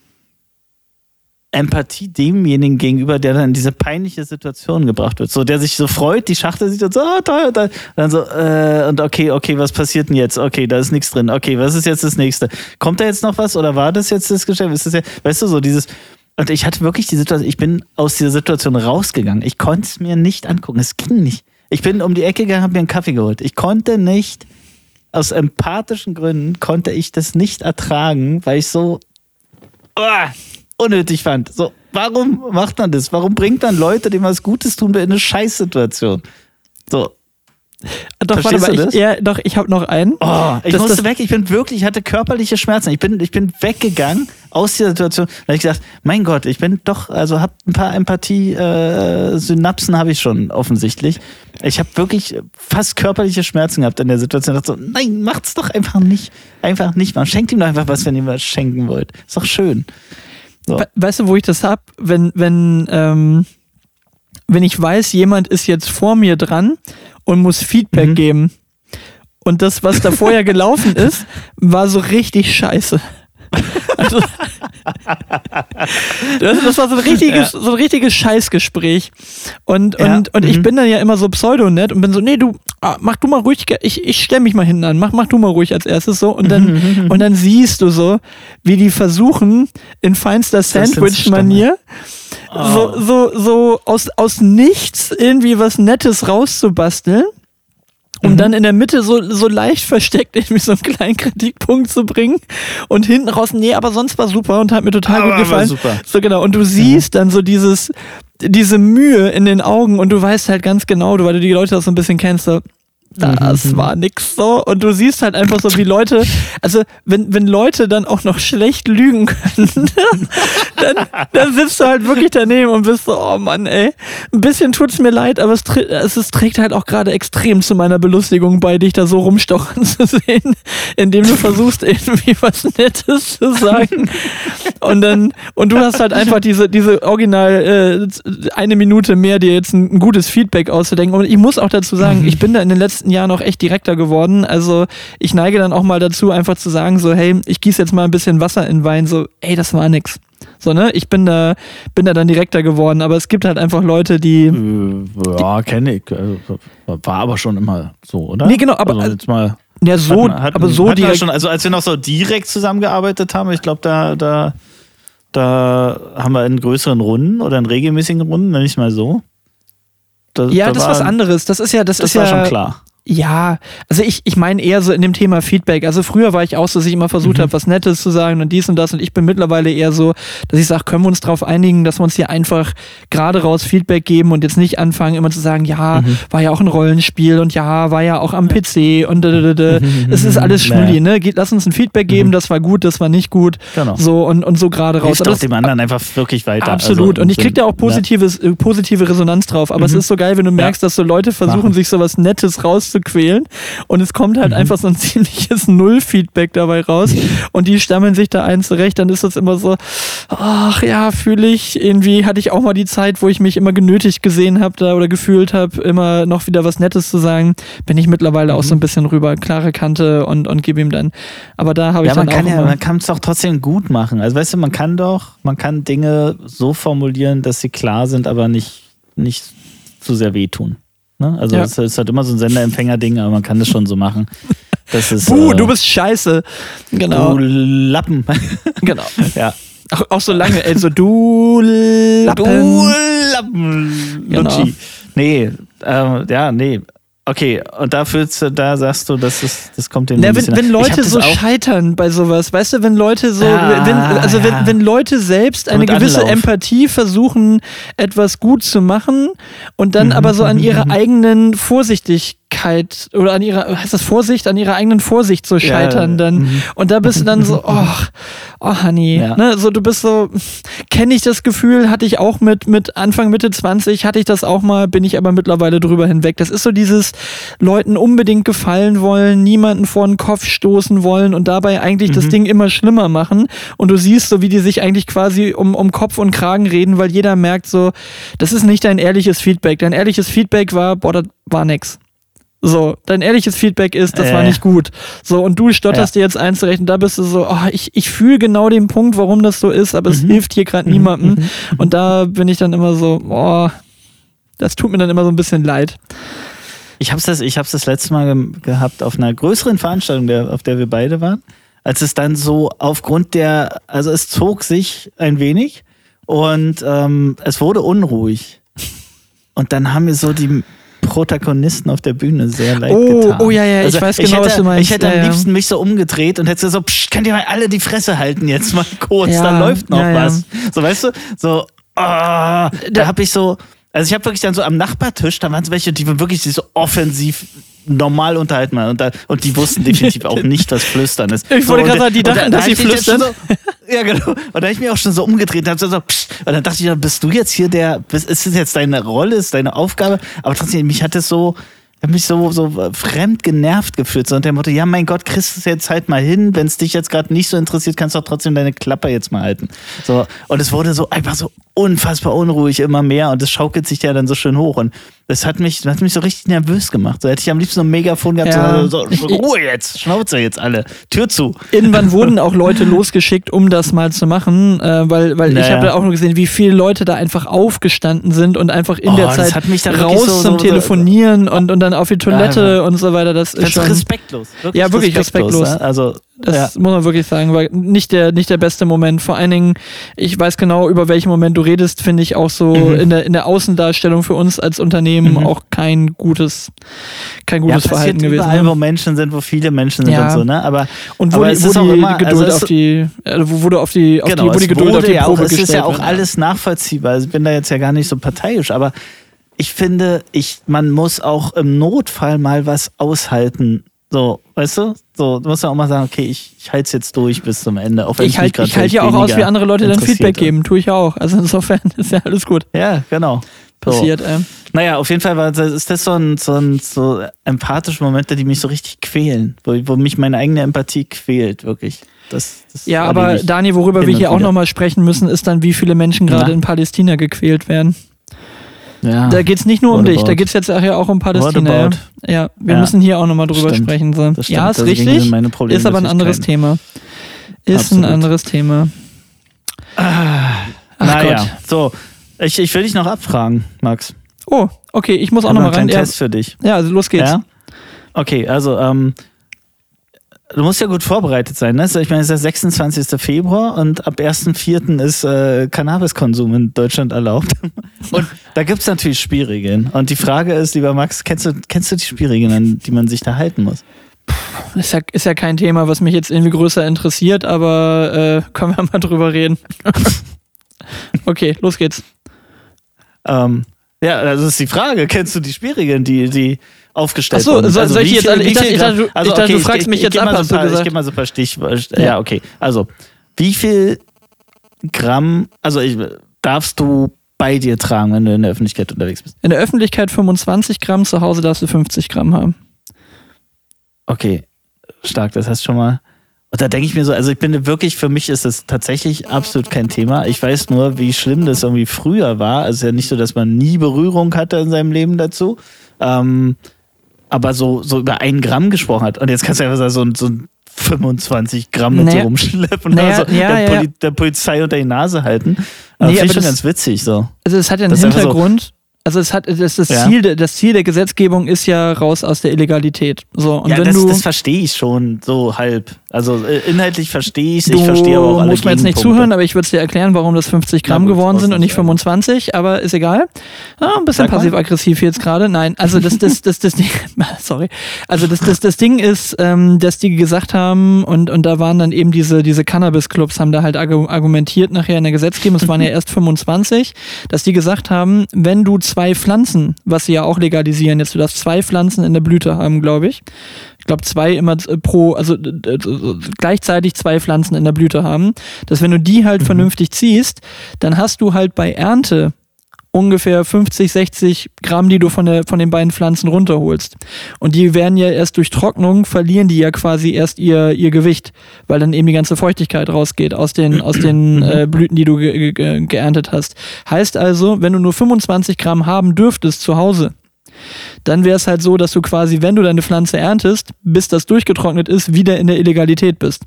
Empathie demjenigen gegenüber, der dann in diese peinliche Situation gebracht wird. So, der sich so freut, die Schachtel sieht und so, oh, toll, toll. Und dann so, äh, und okay, okay, was passiert denn jetzt? Okay, da ist nichts drin. Okay, was ist jetzt das nächste? Kommt da jetzt noch was oder war das jetzt das Geschäft? Ist das ja, weißt du, so dieses, und ich hatte wirklich die Situation, ich bin aus dieser Situation rausgegangen. Ich konnte es mir nicht angucken. Es ging nicht. Ich bin um die Ecke gegangen, habe mir einen Kaffee geholt. Ich konnte nicht, aus empathischen Gründen, konnte ich das nicht ertragen, weil ich so, oh, unnötig fand. So, warum macht man das? Warum bringt man Leute, die was Gutes tun, in eine Scheißsituation? So. Doch, warte mal, ich, ja, doch, ich habe noch einen. Oh, ich das, musste das, weg, ich bin wirklich, ich hatte körperliche Schmerzen. Ich bin, ich bin weggegangen aus dieser Situation. Da habe ich gesagt, mein Gott, ich bin doch, also habe ein paar Empathie-Synapsen äh, habe ich schon offensichtlich. Ich habe wirklich fast körperliche Schmerzen gehabt in der Situation. Ich dachte so, nein, macht's doch einfach nicht. Einfach nicht. Man schenkt ihm doch einfach was, wenn ihr was schenken wollt. Ist doch schön. So. Weißt du, wo ich das hab? Wenn, wenn, ähm, wenn ich weiß, jemand ist jetzt vor mir dran und muss Feedback mhm. geben. Und das, was da vorher gelaufen ist, war so richtig scheiße. Also, das, das, war so ein richtiges, ja. so ein richtiges Scheißgespräch. Und, ja. und, und mhm. ich bin dann ja immer so pseudonett und bin so, nee, du, ah, mach du mal ruhig, ich, ich stelle mich mal hinten an, mach, mach du mal ruhig als erstes so. Und dann, mhm. und dann siehst du so, wie die versuchen, in feinster Sandwich-Manier, oh. so, so, so aus, aus nichts irgendwie was Nettes rauszubasteln um mhm. dann in der Mitte so, so leicht versteckt irgendwie so einen kleinen Kritikpunkt zu bringen und hinten raus, nee, aber sonst war super und hat mir total aber, gut gefallen. Super. So genau. Und du siehst mhm. dann so dieses, diese Mühe in den Augen und du weißt halt ganz genau, du, weil du die Leute auch so ein bisschen kennst, so, das mhm. war nix so. Und du siehst halt einfach so, wie Leute, also wenn, wenn Leute dann auch noch schlecht lügen können, dann, dann sitzt du halt wirklich daneben und bist so, oh Mann, ey. Ein bisschen tut's mir leid, aber es, es, es trägt halt auch gerade extrem zu meiner Belustigung bei, dich da so rumstochen zu sehen, indem du versuchst, irgendwie was Nettes zu sagen. Und dann, und du hast halt einfach diese, diese original äh, eine Minute mehr, dir jetzt ein, ein gutes Feedback auszudenken. Und ich muss auch dazu sagen, ich bin da in den letzten letzten Jahren auch echt direkter geworden. Also ich neige dann auch mal dazu, einfach zu sagen, so, hey, ich gieße jetzt mal ein bisschen Wasser in Wein, so, ey, das war nix. So, ne? Ich bin da, bin da dann direkter geworden, aber es gibt halt einfach Leute, die. Äh, ja, kenne ich. Also, war aber schon immer so, oder? Nee, genau, aber. Also jetzt mal Ja, so, Hatten- hatten- aber so direkt. Schon, also als wir noch so direkt zusammengearbeitet haben, ich glaube, da, da, da haben wir in größeren Runden oder in regelmäßigen Runden, nenne ich mal so. Da, ja, da das ist war, was anderes. Das ist ja, das, Das ist war ja schon klar. Ja, also ich, ich meine eher so in dem Thema Feedback. Also früher war ich auch so, dass ich immer versucht Mhm. habe, was Nettes zu sagen und dies und das. Und ich bin mittlerweile eher so, dass ich sage, können wir uns darauf einigen, dass wir uns hier einfach gerade raus Feedback geben und jetzt nicht anfangen, immer zu sagen, ja, Mhm. war ja auch ein Rollenspiel und ja, war ja auch am PC und da, da, da, da. es ist alles Mhm. Ja. Schnulli, ne? Geht, lass uns ein Feedback geben, das war gut, das war nicht gut. Genau. So und, und so gerade raus. Hilft Aber doch das- dem anderen einfach wirklich weiter. Absolut. Also, und ich krieg da auch ja. positives, äh, positive Resonanz drauf. Aber es ist so geil, wenn du merkst, dass so Leute versuchen, Machen. sich sowas Nettes rauszuquälen. Und es kommt halt einfach so ein ziemliches Null-Feedback dabei raus. Und die stammeln sich da ein zurecht. Dann ist das immer so, ach ja, fühle ich. Irgendwie hatte ich auch mal die Zeit, wo ich mich immer genötigt gesehen habe da oder gefühlt habe, immer noch wieder was Nettes zu sagen. Bin ich mittlerweile auch so ein bisschen rüber. Klare Kante und, und gebe ihm dann. Aber da habe ich Ja, dann man kann auch ja, immer, man kann es doch trotzdem gut machen. Also weißt du, man kann doch, man kann Dinge so formulieren, dass sie klar sind, aber nicht, nicht zu sehr wehtun. Ne? Also Ja. es ist halt immer so ein Sender-Empfänger-Ding, aber man kann das schon so machen. Das ist, Buh, äh, du bist scheiße. Genau. du Lappen. Genau. ja. Auch, auch so lange, ey, so du Lappen. Du Lappen. Genau. Lutschi. Nee, ähm, ja, nee. Okay, und da fühlst du, da sagst du, das ist, das kommt dem Na, wenn, wenn Leute so scheitern bei sowas, weißt du, wenn Leute so, Ah, wenn, also wenn, ja. wenn Leute selbst eine gewisse Anlauf. Empathie versuchen, etwas gut zu machen und Mhm, dann aber so an ihrer eigenen Vorsichtigkeit oder an ihrer, heißt das Vorsicht, an ihrer eigenen Vorsicht so scheitern dann. mhm. Und da bist du dann so, oh, oh Honey, Ja. ne, so du bist so, kenne ich das Gefühl, hatte ich auch mit, mit Anfang, Mitte 20, hatte ich das auch mal, bin ich aber mittlerweile drüber hinweg. Das ist so dieses Leuten unbedingt gefallen wollen, niemanden vor den Kopf stoßen wollen und dabei eigentlich Mhm. das Ding immer schlimmer machen. Und du siehst so, wie die sich eigentlich quasi um, um Kopf und Kragen reden, weil jeder merkt so, das ist nicht dein ehrliches Feedback. Dein ehrliches Feedback war, boah, das war nix. So, dein ehrliches Feedback ist, das war Äh. nicht gut. So, und du stotterst dir jetzt einzurechnen, da bist du so, oh, ich, ich fühle genau den Punkt, warum das so ist, aber es Mhm. hilft hier gerade niemandem. Und da bin ich dann immer so, oh, das tut mir dann immer so ein bisschen leid. Ich habe das, ich hab's das letzte Mal ge gehabt auf einer größeren Veranstaltung, der, auf der wir beide waren. Als es dann so aufgrund der, also es zog sich ein wenig und ähm, es wurde unruhig. Und dann haben mir so die Protagonisten auf der Bühne sehr leid Oh, getan. oh ja, ja, ich weiß genau, hätte, was du meinst. Ich hätte Ja, am ja. liebsten mich so umgedreht und hätte so, psch, könnt ihr mal alle die Fresse halten jetzt mal kurz, Ja, da läuft noch ja, ja. was. So, weißt du, so, ah, da Da- habe ich so, also ich habe wirklich dann so am Nachbartisch, da waren so welche, die wir wirklich so offensiv normal unterhalten waren. Und, da, und die wussten definitiv auch nicht, was Flüstern ist. Ich wollte so, gerade sagen, die dachten, da dass sie flüstern. So, ja, genau. Und da habe ich mich auch schon so umgedreht und hab so, psch, und dann dachte ich, bist du jetzt hier der, ist das jetzt deine Rolle, ist deine Aufgabe? Aber trotzdem, mich hat es so, hat mich so, so fremd genervt gefühlt. So unter dem Motto, ja, mein Gott, kriegst du es jetzt halt mal hin. Wenn es dich jetzt gerade nicht so interessiert, kannst du auch trotzdem deine Klappe jetzt mal halten. So, und es wurde so einfach so unfassbar unruhig immer mehr und es schaukelt sich ja dann so schön hoch. Und das hat mich, das hat mich so richtig nervös gemacht. So hätte ich am liebsten so ein Megafon gehabt, Ja. so, so, Ruhe jetzt, Schnauze jetzt alle, Tür zu. Irgendwann wurden auch Leute losgeschickt, um das mal zu machen, äh, weil, weil ich Naja. habe ja auch nur gesehen, wie viele Leute da einfach aufgestanden sind und einfach in Oh, der Zeit hat mich dann wirklich raus so- zum Telefonieren und, und dann auf die Toilette Ja, und so weiter. Das ist Das ist schon, respektlos. Ja, wirklich respektlos. ne? Also, das ja. muss man wirklich sagen, war nicht der, nicht der beste Moment. Vor allen Dingen, ich weiß genau, über welchen Moment du redest, finde ich auch so Mhm. in, der, in der Außendarstellung für uns als Unternehmen Mhm. auch kein gutes, kein ja, gutes Verhalten passiert gewesen. überall, ne? wo Menschen sind, wo viele Menschen sind Ja. und so, ne? Aber, Und wo aber die, es wo die immer, Geduld also es- auf die, äh, wo wurde auf die, auf genau, die, wo die es Geduld auf die ja Probe auch, es gestellt ist ja auch wird, alles nachvollziehbar. Also ich bin da jetzt ja gar nicht so parteiisch, aber ich finde, ich, man muss auch im Notfall mal was aushalten. So, weißt du? So, du musst ja auch mal sagen, okay, ich, ich halte es jetzt durch bis zum Ende. Auch wenn Ich mich halte ich halt ja auch aus, wie andere Leute dann. Feedback geben. Tue ich ja auch. Also insofern ist ja alles gut Ja, genau. So. passiert. Ähm. Naja, auf jeden Fall war ist das so ein, so ein so empathische Momente, die mich so richtig quälen, wo, wo mich meine eigene Empathie quält, wirklich. Das, das Ja, aber Dani, worüber wir hier auch nochmal sprechen müssen, ist dann, wie viele Menschen gerade in Palästina gequält werden. Ja. Da geht es nicht nur um What dich, da geht es jetzt auch, ja auch um Palästina. Ja, wir Ja. müssen hier auch nochmal drüber Stimmt. sprechen. So. Das stimmt. Ja, ist Deswegen richtig. Ist aber ein anderes. Thema. Ist Absolut. ein anderes Thema. Ach naja, so. Ich, ich will dich noch abfragen, Max. Oh, okay, ich muss auch nochmal rein. Ja, Test für dich. ja, also los geht's. Ja? Okay, also, ähm, du musst ja gut vorbereitet sein. Ne? Ich meine, es ist der 26. Februar und ab 1.4. ist äh, Cannabiskonsum in Deutschland erlaubt. Und da gibt es natürlich Spielregeln. Und die Frage ist, lieber Max, kennst du, kennst du die Spielregeln, an die man sich da halten muss? Ist ja, ist ja kein Thema, was mich jetzt irgendwie größer interessiert, aber äh, können wir mal drüber reden. okay, los geht's. Ähm, ja, das ist die Frage. Kennst du die Spielregeln, die, die aufgestellt Achso, wurden? soll, Also soll ich jetzt, wie ich, dachte, ich, dachte, du, also ich dachte, okay, du fragst mich jetzt ab, mal so hast ein du paar, Ich gesagt. gebe mal so ein paar Stichworte. Ja. Ja. okay. Also, wie viel Gramm, also ich, darfst du bei dir tragen, wenn du in der Öffentlichkeit unterwegs bist? In der Öffentlichkeit 25 Gramm, zu Hause darfst du 50 Gramm haben. Okay, stark, das heißt schon mal. Und da denke ich mir so, also ich bin wirklich, für mich ist das tatsächlich absolut kein Thema. Ich weiß nur, wie schlimm das irgendwie früher war. Also ja nicht so, dass man nie Berührung hatte in seinem Leben dazu. Ähm, aber so, so über ein Gramm gesprochen hat. Und jetzt kannst du einfach sagen, so, ein- so ein 25 Gramm mit Naja. dir rumschleppen Naja, oder so ja, der, ja. Poli der Polizei unter die Nase halten. Aber Nee, finde ich schon ganz witzig so. Also es hat ja einen Das so- Hintergrund. Also es hat das, das, Ja. Ziel, der- das Ziel der Gesetzgebung ist ja raus aus der Illegalität. So, und ja, wenn das, du, das verstehe ich schon so halb. Also äh, inhaltlich verstehe ich es, du ich verstehe aber auch alle musst mir jetzt nicht zuhören, aber ich würde es dir erklären, warum das 50 Gramm gut, geworden sind und nicht ausnahmsweise. 25, aber ist egal. Ah, ein bisschen passiv-aggressiv jetzt gerade. Nein, also das, das, das, das, Ding, sorry. Also das, das, das Ding ist, ähm, dass die gesagt haben und, und da waren dann eben diese, diese Cannabis-Clubs, haben da halt argu- argumentiert nachher in der Gesetzgebung, es waren ja erst 25, dass die gesagt haben, wenn du zwei Pflanzen, was sie ja auch legalisieren, jetzt du darfst zwei Pflanzen in der Blüte haben, glaube ich. Ich glaube zwei immer pro, also äh, gleichzeitig zwei Pflanzen in der Blüte haben, dass wenn du die halt vernünftig ziehst, dann hast du halt bei Ernte ungefähr 50, 60 Gramm, die du von, der, von den beiden Pflanzen runterholst. Und die werden ja erst durch Trocknung, verlieren die ja quasi erst ihr, ihr Gewicht, weil dann eben die ganze Feuchtigkeit rausgeht aus den, aus den äh, Blüten, die du ge ge geerntet hast. Heißt also, wenn du nur 25 Gramm haben dürftest zu Hause, dann wäre es halt so, dass du quasi, wenn du deine Pflanze erntest, bis das durchgetrocknet ist, wieder in der Illegalität bist.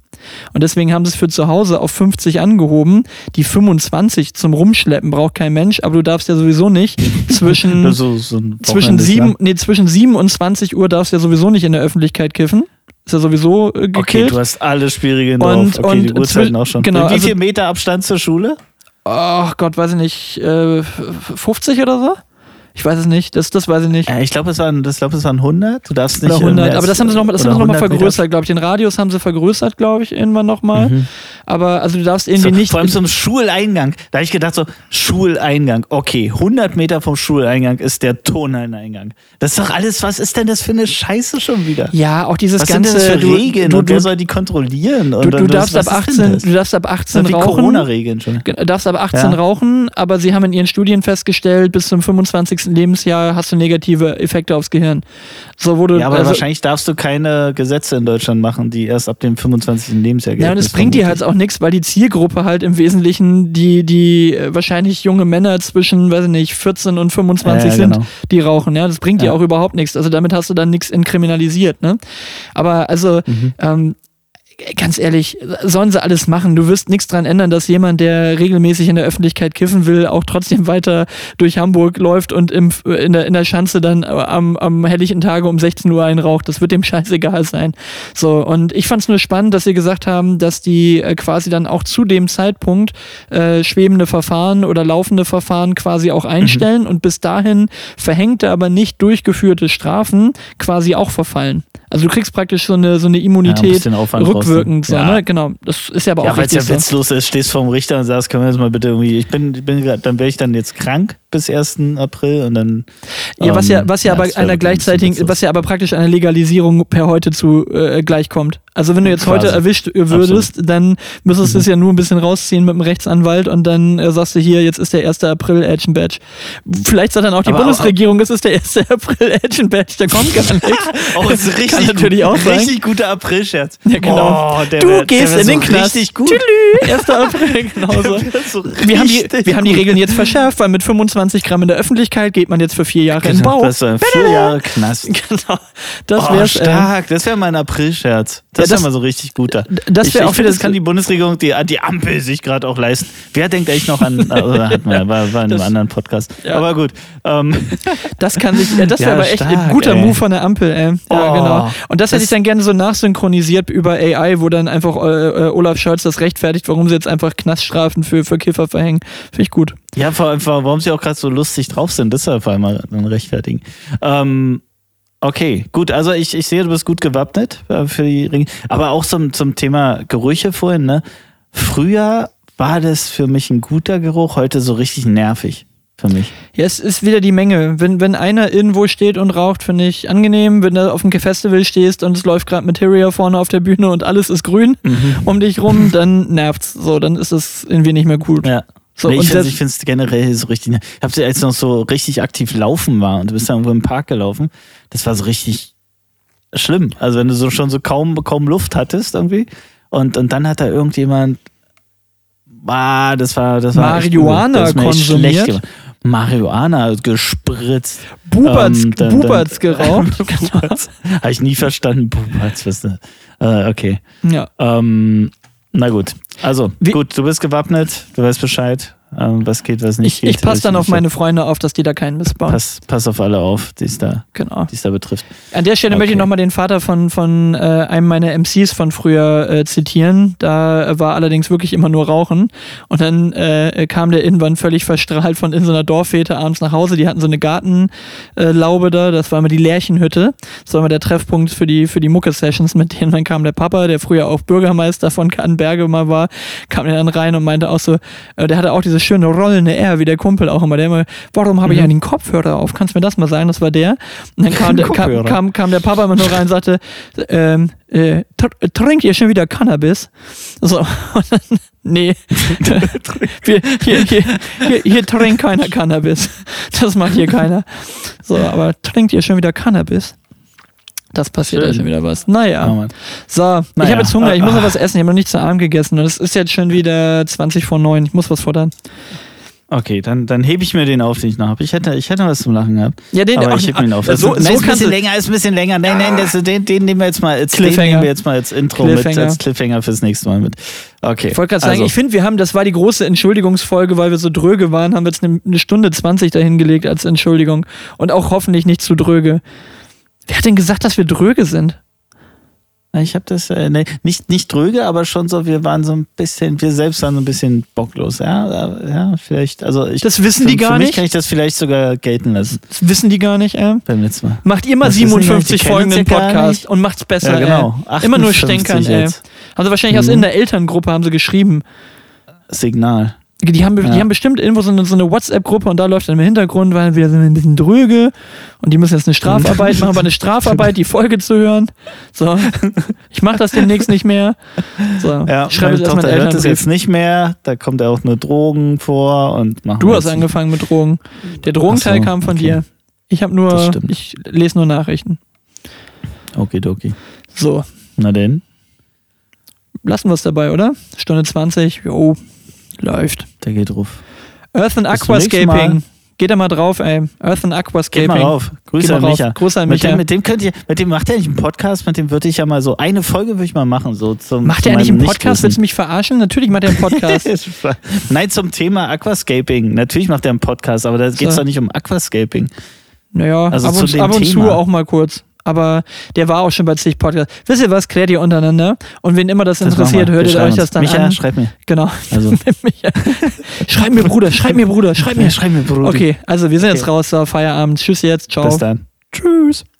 Und deswegen haben sie es für zu Hause auf 50 angehoben. Die 25 zum Rumschleppen braucht kein Mensch, aber du darfst ja sowieso nicht zwischen, so, so zwischen, Wochenende sieben, lang. nee, zwischen 7 und 20 Uhr darfst du ja sowieso nicht in der Öffentlichkeit kiffen. Ist ja sowieso äh, gekillt. Okay, du hast alle Spielregeln Und- drauf. Okay, die und Uhrzeiten zwi- auch schon. genau, Wie also- viel Meter Abstand zur Schule? Ach Gott, weiß ich nicht, äh, 50 oder so? Ich weiß es nicht, das, das weiß ich nicht. Äh, ich glaube, es waren, das es waren 100. Du darfst nicht Oder äh, 100, mehr aber das haben sie nochmal noch oder mal 100 Meter vergrößert, glaube ich. Den Radius haben sie vergrößert, glaube ich, irgendwann nochmal. Mhm. Aber also du darfst So, irgendwie nicht. vor allem zum Schuleingang. Da habe ich gedacht, so, Schuleingang. Okay, 100 Meter vom Schuleingang ist der Turnhalleneingang. Das ist doch alles, was ist denn das für eine Scheiße schon wieder? ja, auch dieses was ganze. sind denn das für du, Regeln du, und du, wer soll die kontrollieren? du, Und du, darfst was, ab was ist denn 18, das? du darfst ab 18 wie rauchen. Corona-Regeln schon. Ge- darfst ab 18 Ja. rauchen, aber sie haben in ihren Studien festgestellt, bis zum 25. Lebensjahr hast du negative Effekte aufs Gehirn. So wurde Ja, aber also, wahrscheinlich darfst du keine Gesetze in Deutschland machen, die erst ab dem 25. Lebensjahr gelten. Ja, und es Das bringt dir halt auch nichts, weil die Zielgruppe halt im Wesentlichen die, die äh, wahrscheinlich junge Männer zwischen, weiß ich nicht, 14 und 25 Ja, ja, sind, genau. die rauchen. Ja, das bringt dir Ja. auch überhaupt nichts. Also damit hast du dann nichts entkriminalisiert. Ne? Aber also, Mhm. ähm, ganz ehrlich, sollen sie alles machen. Du wirst nichts dran ändern, dass jemand, der regelmäßig in der Öffentlichkeit kiffen will, auch trotzdem weiter durch Hamburg läuft und im, in, der, in der Schanze dann am, am helllichen Tage um 16 Uhr einraucht. Das wird dem scheißegal sein. So, und ich fand es nur spannend, dass sie gesagt haben, dass die äh, quasi dann auch zu dem Zeitpunkt äh, schwebende Verfahren oder laufende Verfahren quasi auch einstellen und bis dahin verhängte, aber nicht durchgeführte Strafen quasi auch verfallen. Also du kriegst praktisch so eine, so eine Ja, ein Immunität Aufwand rückwirkend. So. Ja. ne? Genau, das ist ja aber Ja, auch weil es ja richtig so. witzlos ist, stehst vorm Richter und sagst, können wir das mal bitte irgendwie, ich bin, ich bin dann wäre ich dann jetzt krank bis 1. April und dann. Ja, was ja, ähm, was ja, aber das wär einer gleichzeitigen, was ja aber praktisch einer Legalisierung per heute zu äh, gleichkommt. Also wenn du jetzt heute Quasi. erwischt würdest, dann müsstest du Mhm. es ja nur ein bisschen rausziehen mit dem Rechtsanwalt und dann äh, sagst du hier, jetzt ist der 1. April Action Badge. Vielleicht sagt dann auch die Aber auch- Bundesregierung, es ist der 1. April Action Badge, da kommt gar nichts. Oh, das ist richtig Kann natürlich auch sein. Richtig guter April-Scherz. Ja, genau. Oh, du wär, gehst in so den Knast. Richtig gut. Tschüss, 1. April, genau so. So Wir haben, die, wir haben die. Regeln jetzt verschärft, weil mit 25 Gramm in der Öffentlichkeit geht man jetzt für vier Jahre in den Bau. Das ist so vier Jahre Knast. Genau. Das oh, wär's. äh, stark. Das wäre mein April-Scherz. Das, das- ist ja mal so richtig guter. das wäre auch finde, wieder das kann die Bundesregierung, die, die Ampel sich gerade auch leisten. Wer denkt eigentlich noch an, oder hatten wir, war, war in einem Das- anderen Podcast. Ja. Aber gut. Ähm, Das kann sich, ja, das wäre Ja, aber echt stark, ein guter ey. Move von der Ampel, ey. Ja, Oh, genau. Und das hätte das- ich dann gerne so nachsynchronisiert über AI, wo dann einfach äh, äh, Olaf Scholz das rechtfertigt, warum sie jetzt einfach Knaststrafen für, für Kiffer verhängen. Finde ich gut. ja, vor allem, warum sie auch gerade so lustig drauf sind, das ist ja vor allem dann rechtfertigen. Ähm, okay, gut, also ich, ich sehe, du bist gut gewappnet äh, für die Ringe. Aber auch zum, zum Thema Gerüche vorhin, ne? Früher war das für mich ein guter Geruch, heute so richtig nervig für mich. Ja, es ist wieder die Menge. Wenn, wenn einer irgendwo steht und raucht, finde ich angenehm. Wenn du auf einem Festival stehst und es läuft gerade Materia vorne auf der Bühne und alles ist grün um dich rum, dann nervt's. So, dann ist es irgendwie nicht mehr gut. Ja. So, nee, ich finde find's generell so richtig. Ich habe als noch so richtig aktiv laufen war und du bist da irgendwo im Park gelaufen. Das war so richtig schlimm. Also wenn du so schon so kaum, kaum Luft hattest irgendwie und, und dann hat da irgendjemand ah, das war das war echt Marihuana übel. Das echt konsumiert? schlecht. Marihuana gespritzt. Buberts, Ähm, dann- Buberts geraucht. Buberts. Habe ich nie verstanden. Buberts, was? Äh, okay. ja. Ähm, na gut. Also, Wie- gut, du bist gewappnet, du weißt Bescheid, ähm, was geht, was nicht Ich, geht. ich passe dann auf meine Freunde auf, dass die da keinen missbauen. Pass, pass auf alle auf, die es da, Genau. es da betrifft. An der Stelle möchte ich Okay. nochmal den Vater von, von äh, einem meiner MCs von früher äh, zitieren. Da war allerdings wirklich immer nur Rauchen. Und dann äh, kam der irgendwann völlig verstrahlt von in so einer Dorffete abends nach Hause. Die hatten so eine Gartenlaube äh, da. Das war immer die Lärchenhütte. Das war immer der Treffpunkt für die, für die Mucke-Sessions mit denen. Dann kam der Papa, der früher auch Bürgermeister von Kannenberge mal war, kam dann rein und meinte auch so, äh, der hatte auch diese schöne rollende R, wie der Kumpel auch immer. Der immer, warum habe ich Mhm. einen Kopfhörer auf? Kannst du mir das mal sagen? Das war der. Und dann kam, der, kam, kam, kam der Papa immer nur rein und sagte, ähm, äh, tr- trinkt ihr schon wieder Cannabis? So, und dann, nee. wir, hier, hier, hier, hier trinkt keiner Cannabis. Das macht hier keiner. So, aber trinkt ihr schon wieder Cannabis? Das passiert ja Schön. schon wieder was. Naja. Oh Mann. So, ich Naja. habe jetzt Hunger, ich muss noch Ah. was essen, ich habe noch nicht zu Abend gegessen und es ist jetzt schon wieder 20 vor 9, ich muss was futtern. Okay, dann, dann hebe ich mir den auf, den ich noch habe. Ich hätte, ich hätte was zum Lachen gehabt. Ja, den aber ach, ich heb ihn auf. so- Das so ist, nein, ist ein bisschen länger, ist ein bisschen länger. Nein, nein, das, den, den nehmen wir jetzt mal als, den Cliffhanger. nehmen wir jetzt mal als Intro mit, Cliffhanger. als Cliffhanger fürs nächste Mal mit. Okay. Ich wollte gerade sagen, also, ich finde, wir haben, das war die große Entschuldigungsfolge, weil wir so dröge waren, haben wir jetzt eine, eine Stunde 20 dahingelegt als Entschuldigung. Und auch hoffentlich nicht zu dröge. Wer hat denn gesagt, dass wir dröge sind? Ich habe das, äh, nee, nicht, nicht dröge, aber schon so, wir waren so ein bisschen, wir selbst waren so ein bisschen bocklos. Ja, äh, ja vielleicht, also ich. Das wissen für, die gar für mich nicht. kann ich das vielleicht sogar gelten lassen Das wissen die gar nicht, äh? beim letzten Mal. Macht ihr mal Das wissen die gar nicht, 57 die kennen Folgen gar Podcast und macht's besser, Ja, genau. ey. Immer nur 58 stänkern, ey. Haben sie wahrscheinlich aus Mhm. in der Elterngruppe haben sie geschrieben. Signal. Die haben, die Ja. haben bestimmt irgendwo so eine, so eine WhatsApp-Gruppe und da läuft dann im Hintergrund, weil wir sind ein bisschen dröge und die müssen jetzt eine Strafarbeit machen, aber eine Strafarbeit, die Folge zu hören. So, ich mache das demnächst nicht mehr. So, Ja, schreibe jetzt erstmal hört das jetzt nicht mehr. Da kommt ja auch nur Drogen vor und machen Du hast angefangen mit Drogen. Der Drogenteil so, kam von okay. dir. Ich habe nur, ich lese nur Nachrichten. Okidoki. So, Na denn, lassen wir es dabei, oder? Stunde 20, jo, läuft. der geht ruf. Earth and. Aquascaping. Geht da mal drauf, ey. Earth and Aquascaping. Geht mal rauf. Grüße mal an rauf. Micha. Grüße an Mit Micha. dem, mit dem könnt ihr, mit dem macht er nicht einen Podcast, mit dem würde ich ja mal so eine Folge würde ich mal machen. So zum, Macht er meinem einen Podcast? Willst du mich verarschen? Natürlich macht er einen Podcast. Nein, zum Thema Aquascaping. Natürlich macht er einen Podcast, aber da geht es So. doch nicht um Aquascaping. naja, Also ab zu und, ab und zu auch mal kurz. Aber der war auch schon bei zig Podcasts. Wisst ihr was? Klärt ihr untereinander. Und wen immer das, Das interessiert, hört ihr euch das dann Micha, an. schreib mir. Genau. Also, schreib mir, Bruder, schreib mir, Bruder, schreib mir. schreib mir, Bruder. Okay, also wir sind jetzt Okay. raus. So, Feierabend. Tschüss jetzt. Ciao. Bis dann. Tschüss.